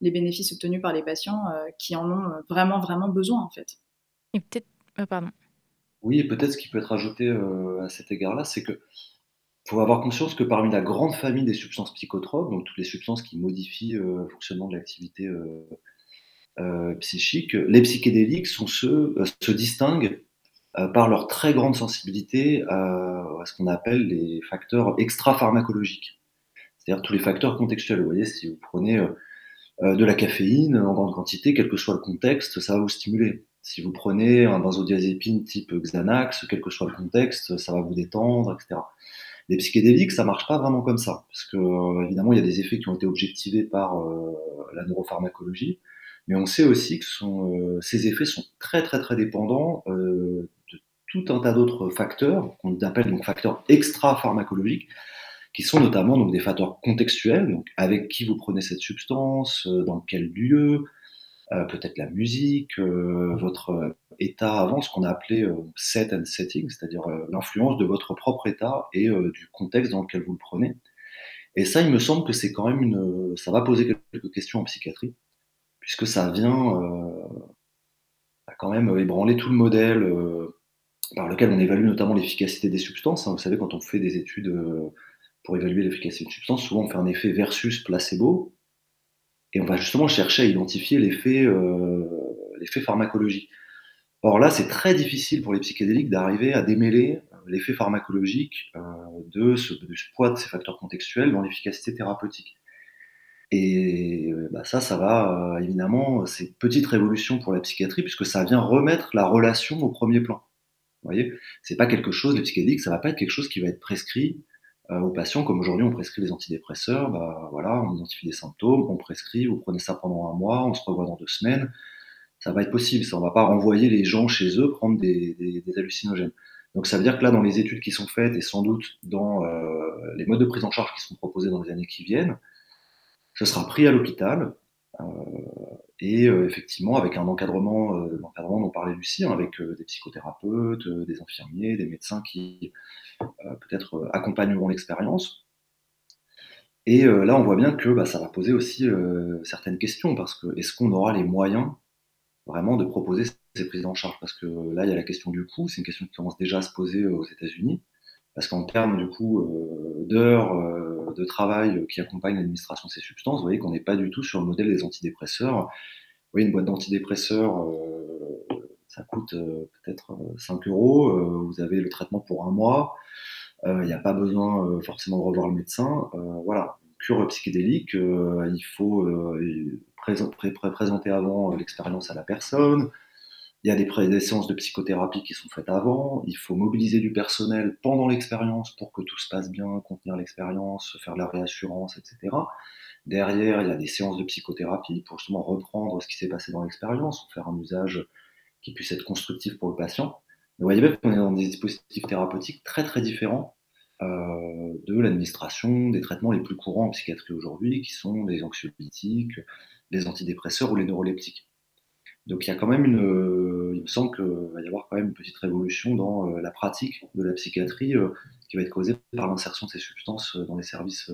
les bénéfices obtenus par les patients qui en ont vraiment, vraiment besoin en fait. Et peut-être, pardon. Oui, et peut-être ce qui peut être ajouté à cet égard-là, c'est que faut avoir conscience que parmi la grande famille des substances psychotropes, donc toutes les substances qui modifient le fonctionnement de l'activité psychique, les psychédéliques sont ceux, se distinguent par leur très grande sensibilité à, ce qu'on appelle les facteurs extra-pharmacologiques, c'est-à-dire tous les facteurs contextuels. Vous voyez, si vous prenez euh, euh, de la caféine en grande quantité, quel que soit le contexte, ça va vous stimuler. Si vous prenez un benzodiazépine type Xanax, quel que soit le contexte, ça va vous détendre, etc. Les psychédéliques, ça marche pas vraiment comme ça, parce que évidemment, il y a des effets qui ont été objectivés par la neuropharmacologie, mais on sait aussi que ces effets sont très très très dépendants tout un tas d'autres facteurs, qu'on appelle donc facteurs extra-pharmacologiques, qui sont notamment donc des facteurs contextuels, donc avec qui vous prenez cette substance, euh, dans quel lieu, euh, peut-être la musique, euh, votre état avant, ce qu'on a appelé set and setting, c'est-à-dire l'influence de votre propre état et du contexte dans lequel vous le prenez. Et ça, il me semble que c'est quand même une, ça va poser quelques questions en psychiatrie, puisque ça vient quand même ébranler tout le modèle par lequel on évalue notamment l'efficacité des substances. Hein. Vous savez, quand on fait des études euh, pour évaluer l'efficacité d'une substance, souvent on fait un effet versus placebo, et on va justement chercher à identifier l'effet euh, pharmacologique. Or là, c'est très difficile pour les psychédéliques d'arriver à démêler euh, l'effet pharmacologique de ce, poids de ces facteurs contextuels dans l'efficacité thérapeutique. Et bah ça, ça va évidemment, c'est une petite révolution pour la psychiatrie puisque ça vient remettre la relation au premier plan. Voyez, c'est pas quelque chose, le psychédélique, ça va pas être quelque chose qui va être prescrit euh, aux patients, comme aujourd'hui on prescrit les antidépresseurs, bah voilà, on identifie des symptômes, on prescrit, vous prenez ça pendant un mois, on se revoit dans deux semaines. Ça va être possible, ça, on va pas renvoyer les gens chez eux prendre des, des, des hallucinogènes. Donc ça veut dire que là, dans les études qui sont faites et sans doute dans euh, les modes de prise en charge qui sont proposés dans les années qui viennent, ce sera pris à l'hôpital, euh, et euh, effectivement avec un encadrement, euh, l'encadrement dont parlait Lucie, hein, avec des psychothérapeutes, des infirmiers, des médecins qui peut-être accompagneront l'expérience. Et là, on voit bien que bah, ça va poser aussi certaines questions, parce que est-ce qu'on aura les moyens vraiment de proposer ces prises en charge? Parce que là, il y a la question du coût, c'est une question qui commence déjà à se poser aux États-Unis, parce qu'en termes du coup d'heures de travail qui accompagne l'administration de ces substances, vous voyez qu'on n'est pas du tout sur le modèle des antidépresseurs. Vous voyez, une boîte d'antidépresseurs, euh, ça coûte euh, peut-être 5 euh, euros, vous avez le traitement pour un mois, il n'y a pas besoin forcément de revoir le médecin. voilà, cure psychédélique, il faut présenter avant l'expérience à la personne, il y a des, séances de psychothérapie qui sont faites avant. Il faut mobiliser du personnel pendant l'expérience pour que tout se passe bien, contenir l'expérience, faire de la réassurance, etc. Derrière, il y a des séances de psychothérapie pour justement reprendre ce qui s'est passé dans l'expérience, faire un usage qui puisse être constructif pour le patient. vous voyez bien qu'on est dans des dispositifs thérapeutiques très très différents euh, de l'administration des traitements les plus courants en psychiatrie aujourd'hui, qui sont les anxiolytiques, les antidépresseurs ou les neuroleptiques. Donc il y a quand même une, il me semble qu'il va y avoir quand même une petite révolution dans la pratique de la psychiatrie qui va être causée par l'insertion de ces substances dans les services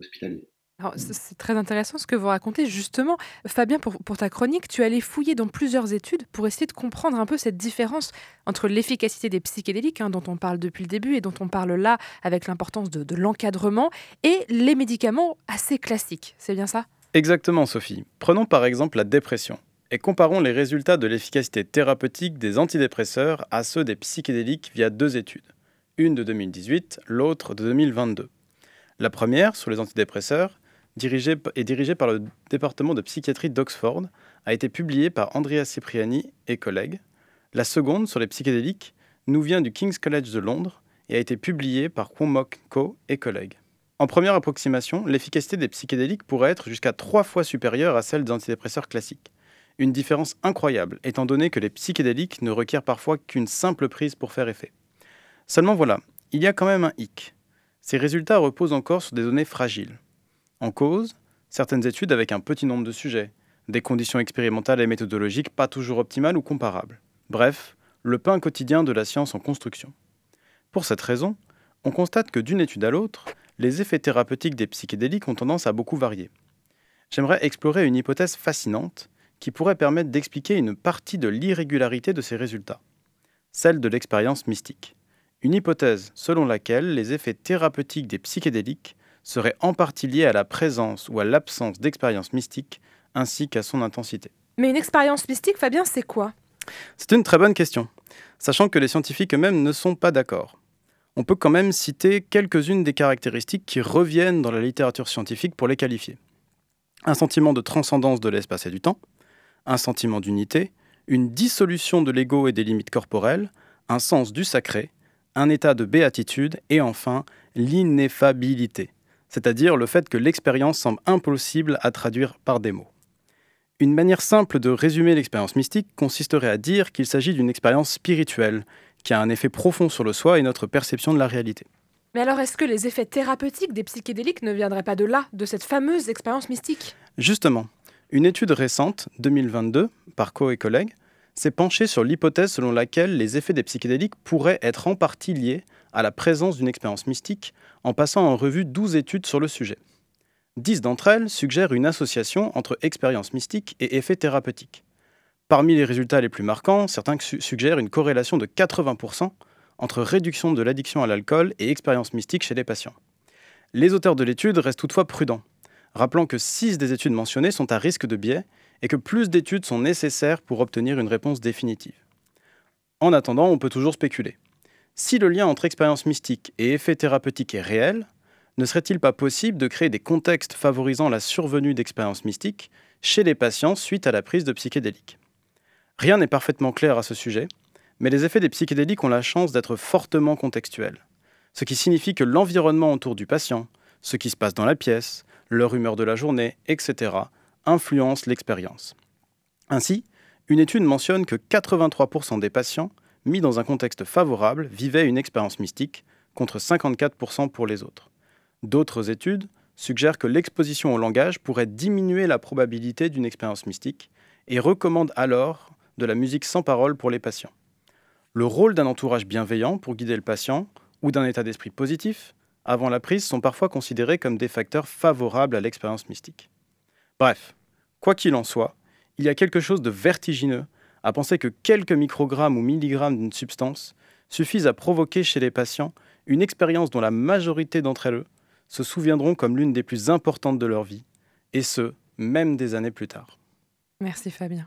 hospitaliers. C'est très intéressant ce que vous racontez. Justement, Fabien, pour, pour, ta chronique, tu allais fouiller dans plusieurs études pour essayer de comprendre un peu cette différence entre l'efficacité des psychédéliques, hein, dont on parle depuis le début et dont on parle là avec l'importance de, de l'encadrement, et les médicaments assez classiques. C'est bien ça? Exactement, Sophie. Prenons par exemple la dépression et comparons les résultats de l'efficacité thérapeutique des antidépresseurs à ceux des psychédéliques via deux études, une de 2018, l'autre de 2022. La première, sur les antidépresseurs, dirigée, est dirigée par le département de psychiatrie d'Oxford, a été publiée par Andrea Cipriani et collègues. La seconde, sur les psychédéliques, nous vient du King's College de Londres et a été publiée par Kwomok Co et collègues. En première approximation, l'efficacité des psychédéliques pourrait être jusqu'à trois fois supérieure à celle des antidépresseurs classiques. Une différence incroyable, étant donné que les psychédéliques ne requièrent parfois qu'une simple prise pour faire effet. Seulement voilà, il y a quand même un hic. Ces résultats reposent encore sur des données fragiles. En cause, certaines études avec un petit nombre de sujets, des conditions expérimentales et méthodologiques pas toujours optimales ou comparables. Bref, le pain quotidien de la science en construction. Pour cette raison, on constate que d'une étude à l'autre, les effets thérapeutiques des psychédéliques ont tendance à beaucoup varier. J'aimerais explorer une hypothèse fascinante qui pourrait permettre d'expliquer une partie de l'irrégularité de ces résultats, celle de l'expérience mystique. Une hypothèse selon laquelle les effets thérapeutiques des psychédéliques serait en partie lié à la présence ou à l'absence d'expérience mystique, ainsi qu'à son intensité. Mais une expérience mystique, Fabien, c'est quoi? C'est une très bonne question, sachant que les scientifiques eux-mêmes ne sont pas d'accord. On peut quand même citer quelques-unes des caractéristiques qui reviennent dans la littérature scientifique pour les qualifier. Un sentiment de transcendance de l'espace et du temps, un sentiment d'unité, une dissolution de l'ego et des limites corporelles, un sens du sacré, un état de béatitude et enfin l'ineffabilité, c'est-à-dire le fait que l'expérience semble impossible à traduire par des mots. Une manière simple de résumer l'expérience mystique consisterait à dire qu'il s'agit d'une expérience spirituelle, qui a un effet profond sur le soi et notre perception de la réalité. Mais alors est-ce que les effets thérapeutiques des psychédéliques ne viendraient pas de là, de cette fameuse expérience mystique? Justement, une étude récente, 2022, par Co et collègues, s'est penchée sur l'hypothèse selon laquelle les effets des psychédéliques pourraient être en partie liés à la présence d'une expérience mystique en passant en revue 12 études sur le sujet. 10 d'entre elles suggèrent une association entre expérience mystique et effets thérapeutiques. Parmi les résultats les plus marquants, certains suggèrent une corrélation de 80% entre réduction de l'addiction à l'alcool et expérience mystique chez les patients. Les auteurs de l'étude restent toutefois prudents, rappelant que 6 des études mentionnées sont à risque de biais et que plus d'études sont nécessaires pour obtenir une réponse définitive. En attendant, on peut toujours spéculer. Si le lien entre expérience mystique et effet thérapeutique est réel, ne serait-il pas possible de créer des contextes favorisant la survenue d'expériences mystiques chez les patients suite à la prise de psychédéliques? Rien n'est parfaitement clair à ce sujet, mais les effets des psychédéliques ont la chance d'être fortement contextuels, ce qui signifie que l'environnement autour du patient, ce qui se passe dans la pièce, leur humeur de la journée, etc., influence l'expérience. Ainsi, une étude mentionne que 83% des patients mis dans un contexte favorable, vivaient une expérience mystique, contre 54% pour les autres. D'autres études suggèrent que l'exposition au langage pourrait diminuer la probabilité d'une expérience mystique et recommandent alors de la musique sans parole pour les patients. Le rôle d'un entourage bienveillant pour guider le patient ou d'un état d'esprit positif avant la prise sont parfois considérés comme des facteurs favorables à l'expérience mystique. Bref, quoi qu'il en soit, il y a quelque chose de vertigineux à penser que quelques microgrammes ou milligrammes d'une substance suffisent à provoquer chez les patients une expérience dont la majorité d'entre elles se souviendront comme l'une des plus importantes de leur vie, et ce, même des années plus tard. Merci Fabien.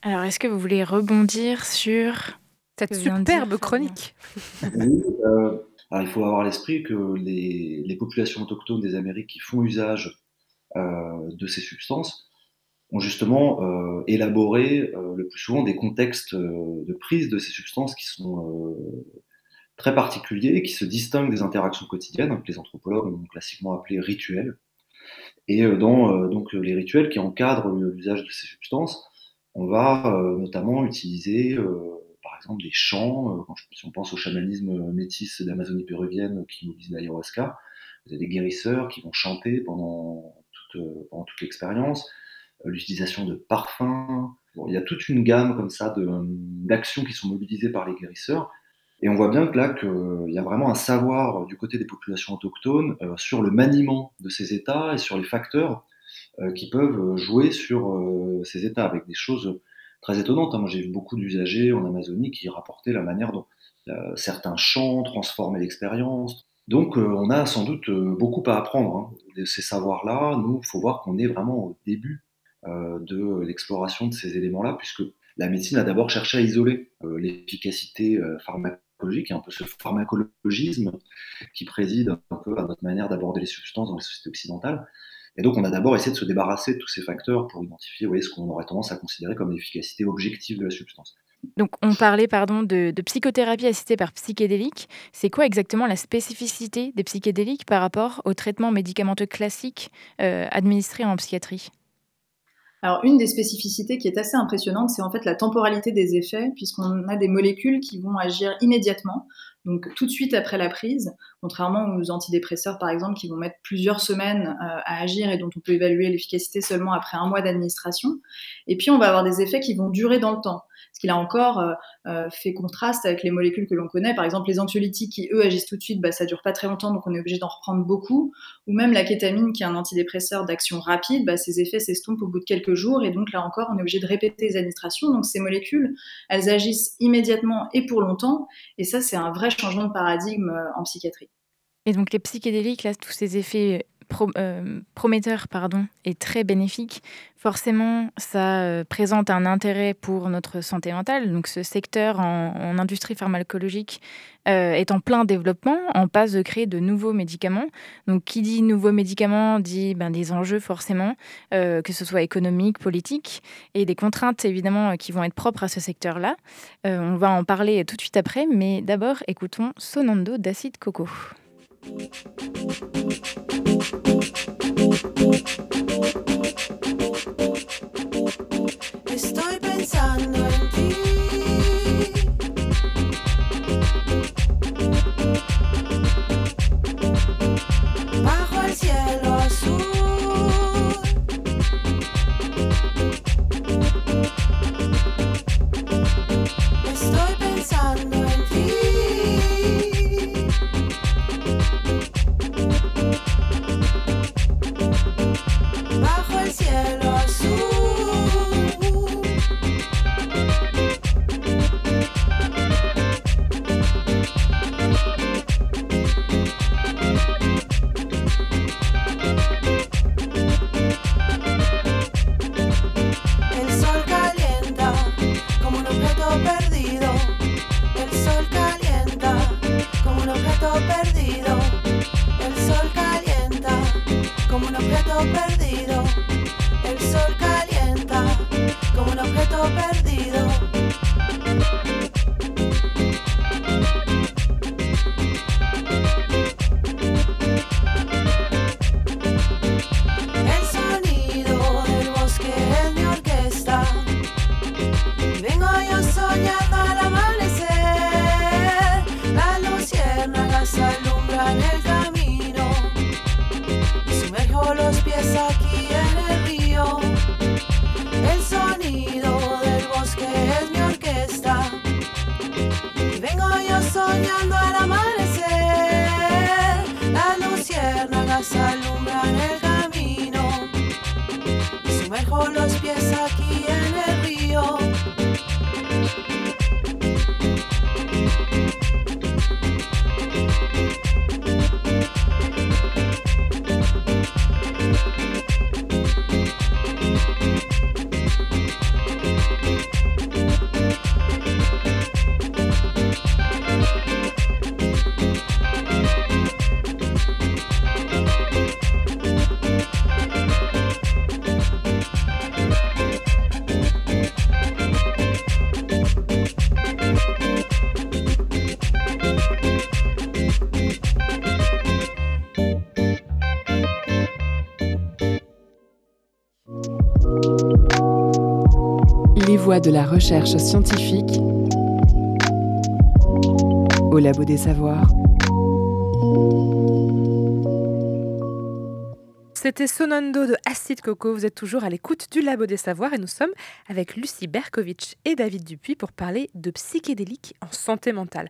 Alors, est-ce que vous voulez rebondir sur cette superbe chronique? Oui, euh, il faut avoir à l'esprit que les, populations autochtones des Amériques qui font usage euh, de ces substances ont justement euh, élaboré euh, le plus souvent des contextes de prise de ces substances qui sont très particuliers, qui se distinguent des interactions quotidiennes, que les anthropologues ont classiquement appelé rituels. Et dans donc, les rituels qui encadrent l'usage de ces substances, on va notamment utiliser exemple des chants, quand si on pense au chamanisme métis d'Amazonie péruvienne qui utilise l'ayahuasca, vous avez des guérisseurs qui vont chanter pendant toute, l'expérience, l'utilisation de parfums. il y a toute une gamme comme ça d'actions qui sont mobilisées par les guérisseurs. Et on voit bien que là, qu'il y a vraiment un savoir du côté des populations autochtones sur le maniement de ces états et sur les facteurs qui peuvent jouer sur ces états avec des choses très étonnantes. Hein. Moi, j'ai vu beaucoup d'usagers en Amazonie qui rapportaient la manière dont certains chants transformaient l'expérience, donc, euh, on a sans doute euh, beaucoup à apprendre hein, de ces savoirs-là. Nous, il faut voir qu'on est vraiment au début euh, de l'exploration de ces éléments-là, puisque la médecine a d'abord cherché à isoler l'efficacité pharmacologique et un peu ce pharmacologisme qui préside un peu à notre manière d'aborder les substances dans les sociétés occidentales. Et donc, on a d'abord essayé de se débarrasser de tous ces facteurs pour identifier ce qu'on aurait tendance à considérer comme l'efficacité objective de la substance. Donc, on parlait pardon, de, psychothérapie assistée par psychédélique. C'est quoi exactement la spécificité des psychédéliques par rapport aux traitements médicamenteux classiques euh, administrés en psychiatrie? Alors, une des spécificités qui est assez impressionnante, c'est en fait la temporalité des effets, puisqu'on a des molécules qui vont agir immédiatement, donc tout de suite après la prise, contrairement aux antidépresseurs par exemple qui vont mettre plusieurs semaines euh, à agir et dont on peut évaluer l'efficacité seulement après un mois d'administration. Et puis on va avoir des effets qui vont durer dans le temps ce qui là encore euh, euh, fait contraste avec les molécules que l'on connaît. Par exemple, les anxiolytiques qui, eux, agissent tout de suite, bah, ça dure pas très longtemps, donc on est obligé d'en reprendre beaucoup. Ou même la kétamine, qui est un antidépresseur d'action rapide, bah, ses effets s'estompent au bout de quelques jours, et donc là encore, on est obligé de répéter les administrations. Donc ces molécules, elles agissent immédiatement et pour longtemps, et ça, c'est un vrai changement de paradigme euh, en psychiatrie. Et donc les psychédéliques, là, tous ces effets euh, prometteur pardon, et très bénéfique, forcément, ça euh, présente un intérêt pour notre santé mentale. Donc, ce secteur en, industrie pharmacologique euh, est en plein développement, en passe de créer de nouveaux médicaments. Donc, qui dit nouveaux médicaments dit ben, des enjeux forcément, que ce soit économiques, politiques, et des contraintes évidemment qui vont être propres à ce secteur-là. on va en parler tout de suite après, mais d'abord, écoutons Sonando d'acide coco. Thank you. De la recherche scientifique au Labo des Savoirs. C'était Sonando de Acide Coco. Vous êtes toujours à l'écoute du Labo des Savoirs et nous sommes avec Lucie Berkovitch et David Dupuis pour parler de psychédéliques en santé mentale.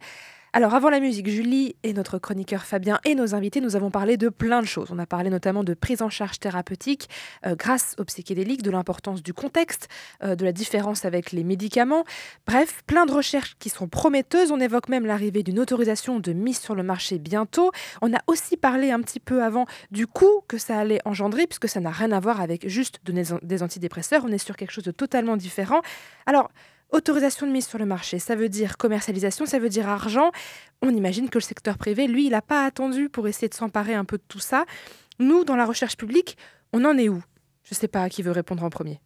Alors avant la musique, Julie et notre chroniqueur Fabien et nos invités, nous avons parlé de plein de choses. On a parlé notamment de prise en charge thérapeutique euh, grâce aux psychédéliques, de l'importance du contexte, euh, de la différence avec les médicaments. Bref, plein de recherches qui sont prometteuses. On évoque même l'arrivée d'une autorisation de mise sur le marché bientôt. On a aussi parlé un petit peu avant du coût que ça allait engendrer, puisque ça n'a rien à voir avec juste des antidépresseurs. On est sur quelque chose de totalement différent. Alors, Autorisation de mise sur le marché, ça veut dire commercialisation, ça veut dire argent. On imagine que le secteur privé, lui, il n'a pas attendu pour essayer de s'emparer un peu de tout ça. Nous, dans la recherche publique, on en est où? Je ne sais pas qui veut répondre en premier.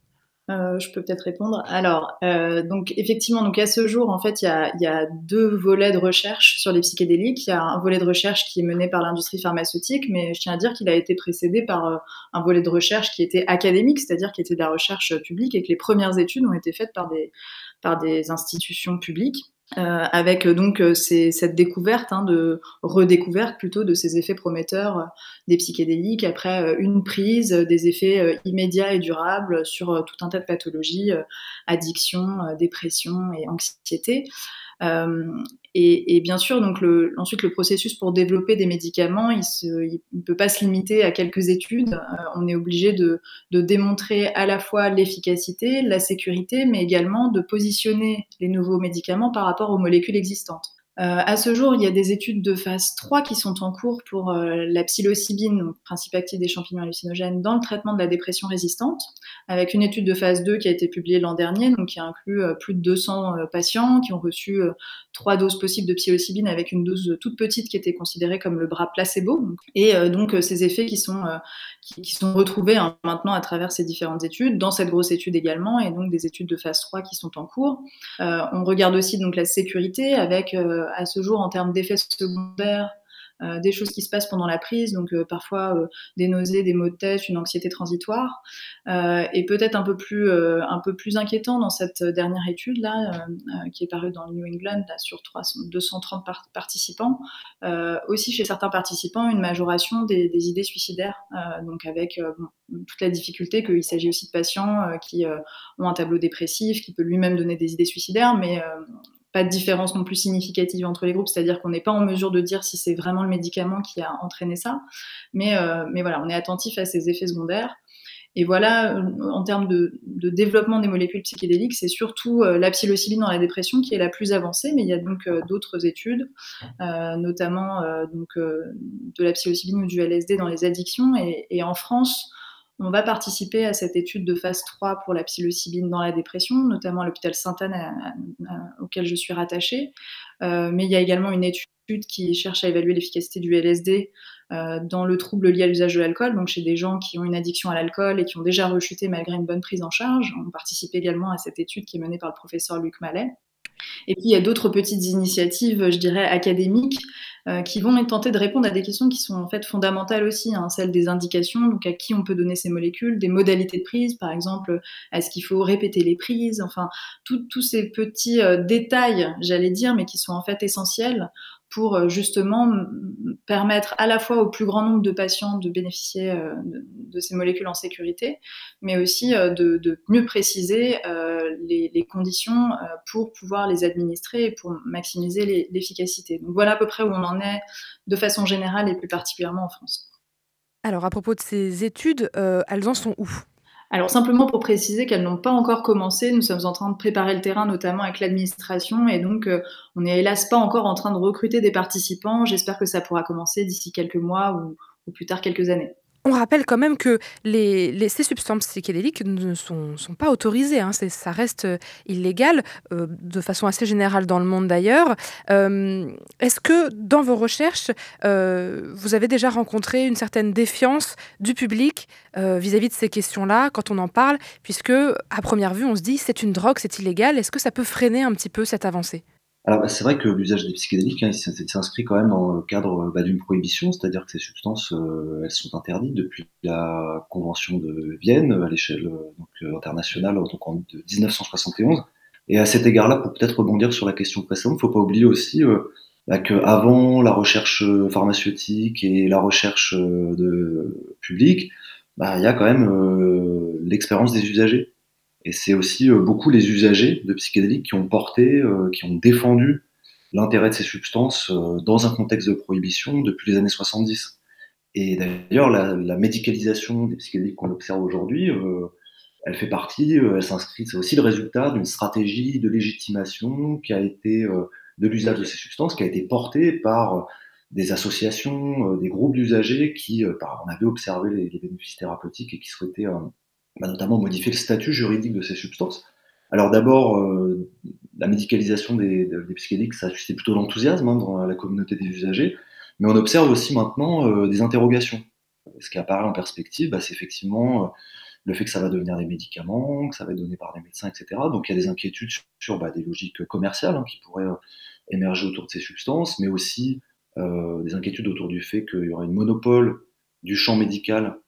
Euh, je peux peut-être répondre. Alors, euh, donc effectivement, donc à ce jour, en fait, il y a, y a, deux volets de recherche sur les psychédéliques. Il y a un volet de recherche qui est mené par l'industrie pharmaceutique, mais je tiens à dire qu'il a été précédé par euh, un volet de recherche qui était académique, c'est-à-dire qui était de la recherche publique et que les premières études ont été faites par des, par des institutions publiques. Euh, avec donc cette découverte, hein, de redécouverte plutôt de ces effets prometteurs euh, des psychédéliques après euh, une prise, des effets immédiats et durables sur tout un tas de pathologies, addiction, dépression et anxiété. Euh, et, et, bien sûr, donc le, ensuite le processus pour développer des médicaments, il ne peut pas se limiter à quelques études. Euh, on est obligé de, de, démontrer à la fois l'efficacité, la sécurité, mais également de positionner les nouveaux médicaments par rapport aux molécules existantes. Euh, à ce jour, il y a des études de phase 3 qui sont en cours pour euh, la psilocybine, donc principe actif des champignons hallucinogènes, dans le traitement de la dépression résistante, avec une étude de phase 2 qui a été publiée l'an dernier, donc qui inclut euh, plus de 200 patients qui ont reçu trois doses possibles de psilocybine avec une dose toute petite qui était considérée comme le bras placebo. Et donc ces effets qui sont, qui, sont retrouvés hein, maintenant à travers ces différentes études, dans cette grosse étude également, et donc des études de phase 3 qui sont en cours. on regarde aussi donc la sécurité avec à ce jour en termes d'effets secondaires euh, des choses qui se passent pendant la prise, donc euh, parfois euh, des nausées, des maux de tête, une anxiété transitoire, et peut-être un peu plus un peu plus inquiétant dans cette dernière étude là qui est parue dans le New England là, sur 300, 230 participants, aussi chez certains participants une majoration des, idées suicidaires, donc avec toute la difficulté qu'il s'agit aussi de patients qui ont un tableau dépressif, qui peut lui-même donner des idées suicidaires, mais pas de différence non plus significative entre les groupes, c'est-à-dire qu'on n'est pas en mesure de dire si c'est vraiment le médicament qui a entraîné ça, mais, euh, mais voilà, on est attentif à ces effets secondaires. Et voilà, en termes de, développement des molécules psychédéliques, c'est surtout euh, la psilocybine dans la dépression qui est la plus avancée, mais il y a donc euh, d'autres études, euh, notamment euh, donc, euh, de la psilocybine ou du LSD dans les addictions. Et en France, on va participer à cette étude de phase 3 pour la psilocybine dans la dépression, notamment à l'hôpital Sainte-Anne auquel je suis rattachée. Euh, mais il y a également une étude qui cherche à évaluer l'efficacité du LSD euh, dans le trouble lié à l'usage de l'alcool, donc chez des gens qui ont une addiction à l'alcool et qui ont déjà rechuté malgré une bonne prise en charge. On participe également à cette étude qui est menée par le professeur Luc Mallet. Et puis il y a d'autres petites initiatives, je dirais, académiques euh, qui vont tenter de répondre à des questions qui sont en fait fondamentales aussi, hein, celles des indications, donc à qui on peut donner ces molécules, des modalités de prise, par exemple, est-ce qu'il faut répéter les prises, enfin, tous ces petits euh, détails, j'allais dire, mais qui sont en fait essentiels pour euh, justement permettre à la fois au plus grand nombre de patients de bénéficier euh, de, ces molécules en sécurité, mais aussi euh, de, mieux préciser les, conditions pour pouvoir les administrer et pour maximiser l'efficacité. Donc voilà à peu près où on en est de façon générale et plus particulièrement en France. Alors à propos de ces études, elles en sont où? Alors simplement pour préciser qu'elles n'ont pas encore commencé, nous sommes en train de préparer le terrain notamment avec l'administration et donc euh, on n'est hélas pas encore en train de recruter des participants. J'espère que ça pourra commencer d'ici quelques mois ou, ou plus tard quelques années. On rappelle quand même que ces substances psychédéliques ne sont, pas autorisées, hein, ça reste euh, illégal, euh, de façon assez générale dans le monde d'ailleurs. Euh, Est-ce que dans vos recherches, vous avez déjà rencontré une certaine défiance du public vis-à-vis -vis de ces questions-là quand on en parle, puisque à première vue on se dit c'est une drogue, c'est illégal, est-ce que ça peut freiner un petit peu cette avancée? Alors bah, c'est vrai que l'usage des psychédéliques hein, s'inscrit quand même dans le cadre bah, d'une prohibition, c'est-à-dire que ces substances euh, elles sont interdites depuis la Convention de Vienne à l'échelle euh, internationale donc en 1971. Et à cet égard-là, pour peut-être rebondir sur la question précédente, il faut pas oublier aussi euh, bah, qu'avant la recherche pharmaceutique et la recherche euh, de publique, bah, il y a quand même euh, l'expérience des usagers. Et c'est aussi euh, beaucoup les usagers de psychédéliques qui ont porté, euh, qui ont défendu l'intérêt de ces substances euh, dans un contexte de prohibition depuis les années 70. Et d'ailleurs, la, médicalisation des psychédéliques qu'on observe aujourd'hui, elle fait partie, elle s'inscrit, c'est aussi le résultat d'une stratégie de légitimation qui a été de l'usage de ces substances, qui a été portée par des associations, des groupes d'usagers qui, on avait observé les bénéfices thérapeutiques et qui souhaitaient bah, notamment modifier le statut juridique de ces substances. Alors d'abord, euh, la médicalisation des, des, psychédéliques, ça a suscité plutôt l'enthousiasme hein, dans la communauté des usagers, mais on observe aussi maintenant euh, des interrogations. Ce qui apparaît en perspective, bah, c'est effectivement euh, le fait que ça va devenir des médicaments, que ça va être donné par des médecins, etc. Donc il y a des inquiétudes sur, bah, des logiques commerciales hein, qui pourraient émerger autour de ces substances, mais aussi des inquiétudes autour du fait qu'il y aurait une monopole du champ médical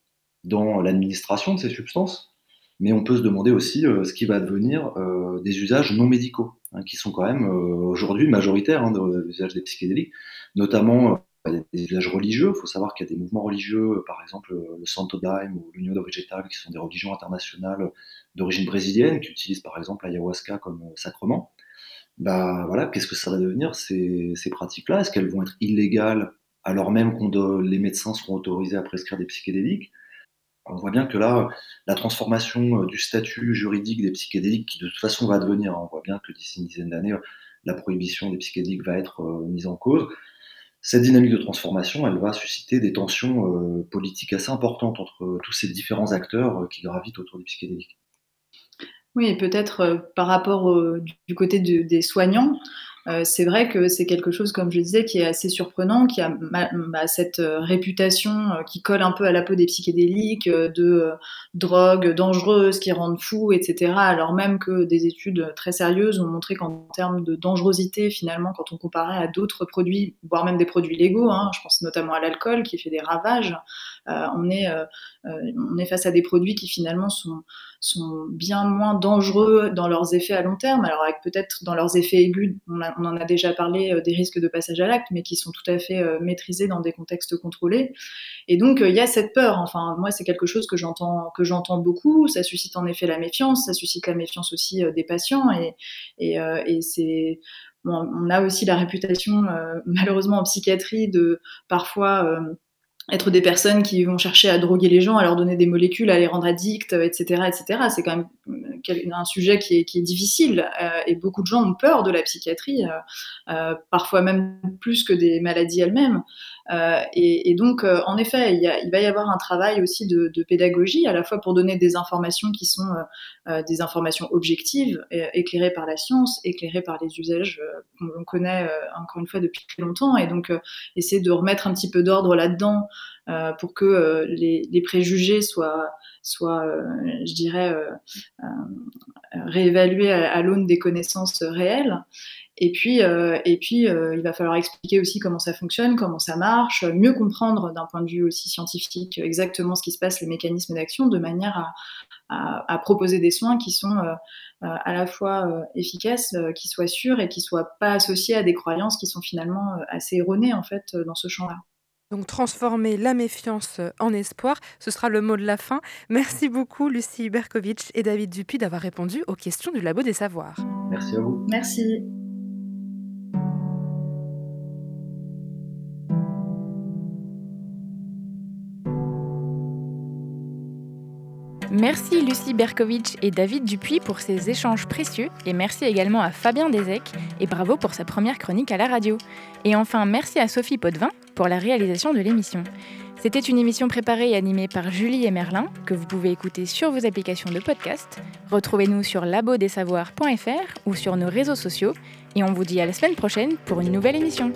dans l'administration de ces substances. Mais on peut se demander aussi euh, ce qui va devenir euh, des usages non médicaux, hein, qui sont quand même euh, aujourd'hui majoritaires hein, l'usage des psychédéliques, notamment des usages religieux. Il faut savoir qu'il y a des mouvements religieux, par exemple le Santo Daime ou l'Union de Vegetal, qui sont des religions internationales d'origine brésilienne, qui utilisent par exemple l'ayahuasca comme sacrement. Bah voilà, qu'est-ce que ça va devenir ces, ces pratiques-là? Est-ce qu'elles vont être illégales alors même que les médecins seront autorisés à prescrire des psychédéliques? On voit bien que là, la transformation euh, du statut juridique des psychédéliques, qui de toute façon va advenir, hein, on voit bien que d'ici une dizaine d'années, la prohibition des psychédéliques va être euh, mise en cause. Cette dynamique de transformation, elle va susciter des tensions euh, politiques assez importantes entre euh, tous ces différents acteurs euh, qui gravitent autour du psychédélique. Oui, et peut-être euh, par rapport du, côté de, des soignants, euh, c'est vrai que c'est quelque chose, comme je disais, qui est assez surprenant, qui a cette euh, réputation euh, qui colle un peu à la peau des psychédéliques, de drogues dangereuses qui rendent fous, etc. Alors même que des études très sérieuses ont montré qu'en termes de dangerosité, finalement, quand on comparait à d'autres produits, voire même des produits légaux, hein, je pense notamment à l'alcool qui fait des ravages, on est face à des produits qui finalement sont sont bien moins dangereux dans leurs effets à long terme, alors avec peut-être dans leurs effets aigus, on, en a déjà parlé euh, des risques de passage à l'acte, mais qui sont tout à fait euh, maîtrisés dans des contextes contrôlés. Et donc il euh, y a cette peur. Enfin, moi c'est quelque chose que j'entends que j'entends beaucoup. Ça suscite en effet la méfiance, ça suscite la méfiance aussi des patients, et, et, et c'est on a aussi la réputation malheureusement en psychiatrie de parfois être des personnes qui vont chercher à droguer les gens, à leur donner des molécules, à les rendre addicts, etc., etc. C'est quand même un sujet qui est, difficile euh, et beaucoup de gens ont peur de la psychiatrie, euh, euh, parfois même plus que des maladies elles-mêmes. Euh, et, donc, euh, en effet, il, va y avoir un travail aussi de, pédagogie, à la fois pour donner des informations qui sont euh, des informations objectives, éclairées par la science, éclairées par les usages qu'on connaît encore une fois depuis très longtemps, et donc essayer de remettre un petit peu d'ordre là-dedans euh, pour que euh, les, préjugés soient, euh, je dirais, réévalués à, à l'aune des connaissances réelles. Et puis, euh, et puis euh, il va falloir expliquer aussi comment ça fonctionne, comment ça marche, mieux comprendre d'un point de vue aussi scientifique exactement ce qui se passe, les mécanismes d'action, de manière à, à, à, proposer des soins qui sont euh, à la fois efficaces, qui soient sûrs et qui soient pas associés à des croyances qui sont finalement assez erronées en fait dans ce champ-là. Donc transformer la méfiance en espoir, ce sera le mot de la fin. Merci beaucoup Lucie Berkovitch et David Dupuis d'avoir répondu aux questions du Labo des Savoirs. Merci à vous. Merci. Merci Lucie Berkovitch et David Dupuis pour ces échanges précieux et merci également à Fabien Desec et bravo pour sa première chronique à la radio. Et enfin merci à Sophie Potvin pour la réalisation de l'émission. C'était une émission préparée et animée par Julie et Merlin que vous pouvez écouter sur vos applications de podcast. Retrouvez-nous sur labodesavoirs.fr ou sur nos réseaux sociaux et on vous dit à la semaine prochaine pour une nouvelle émission.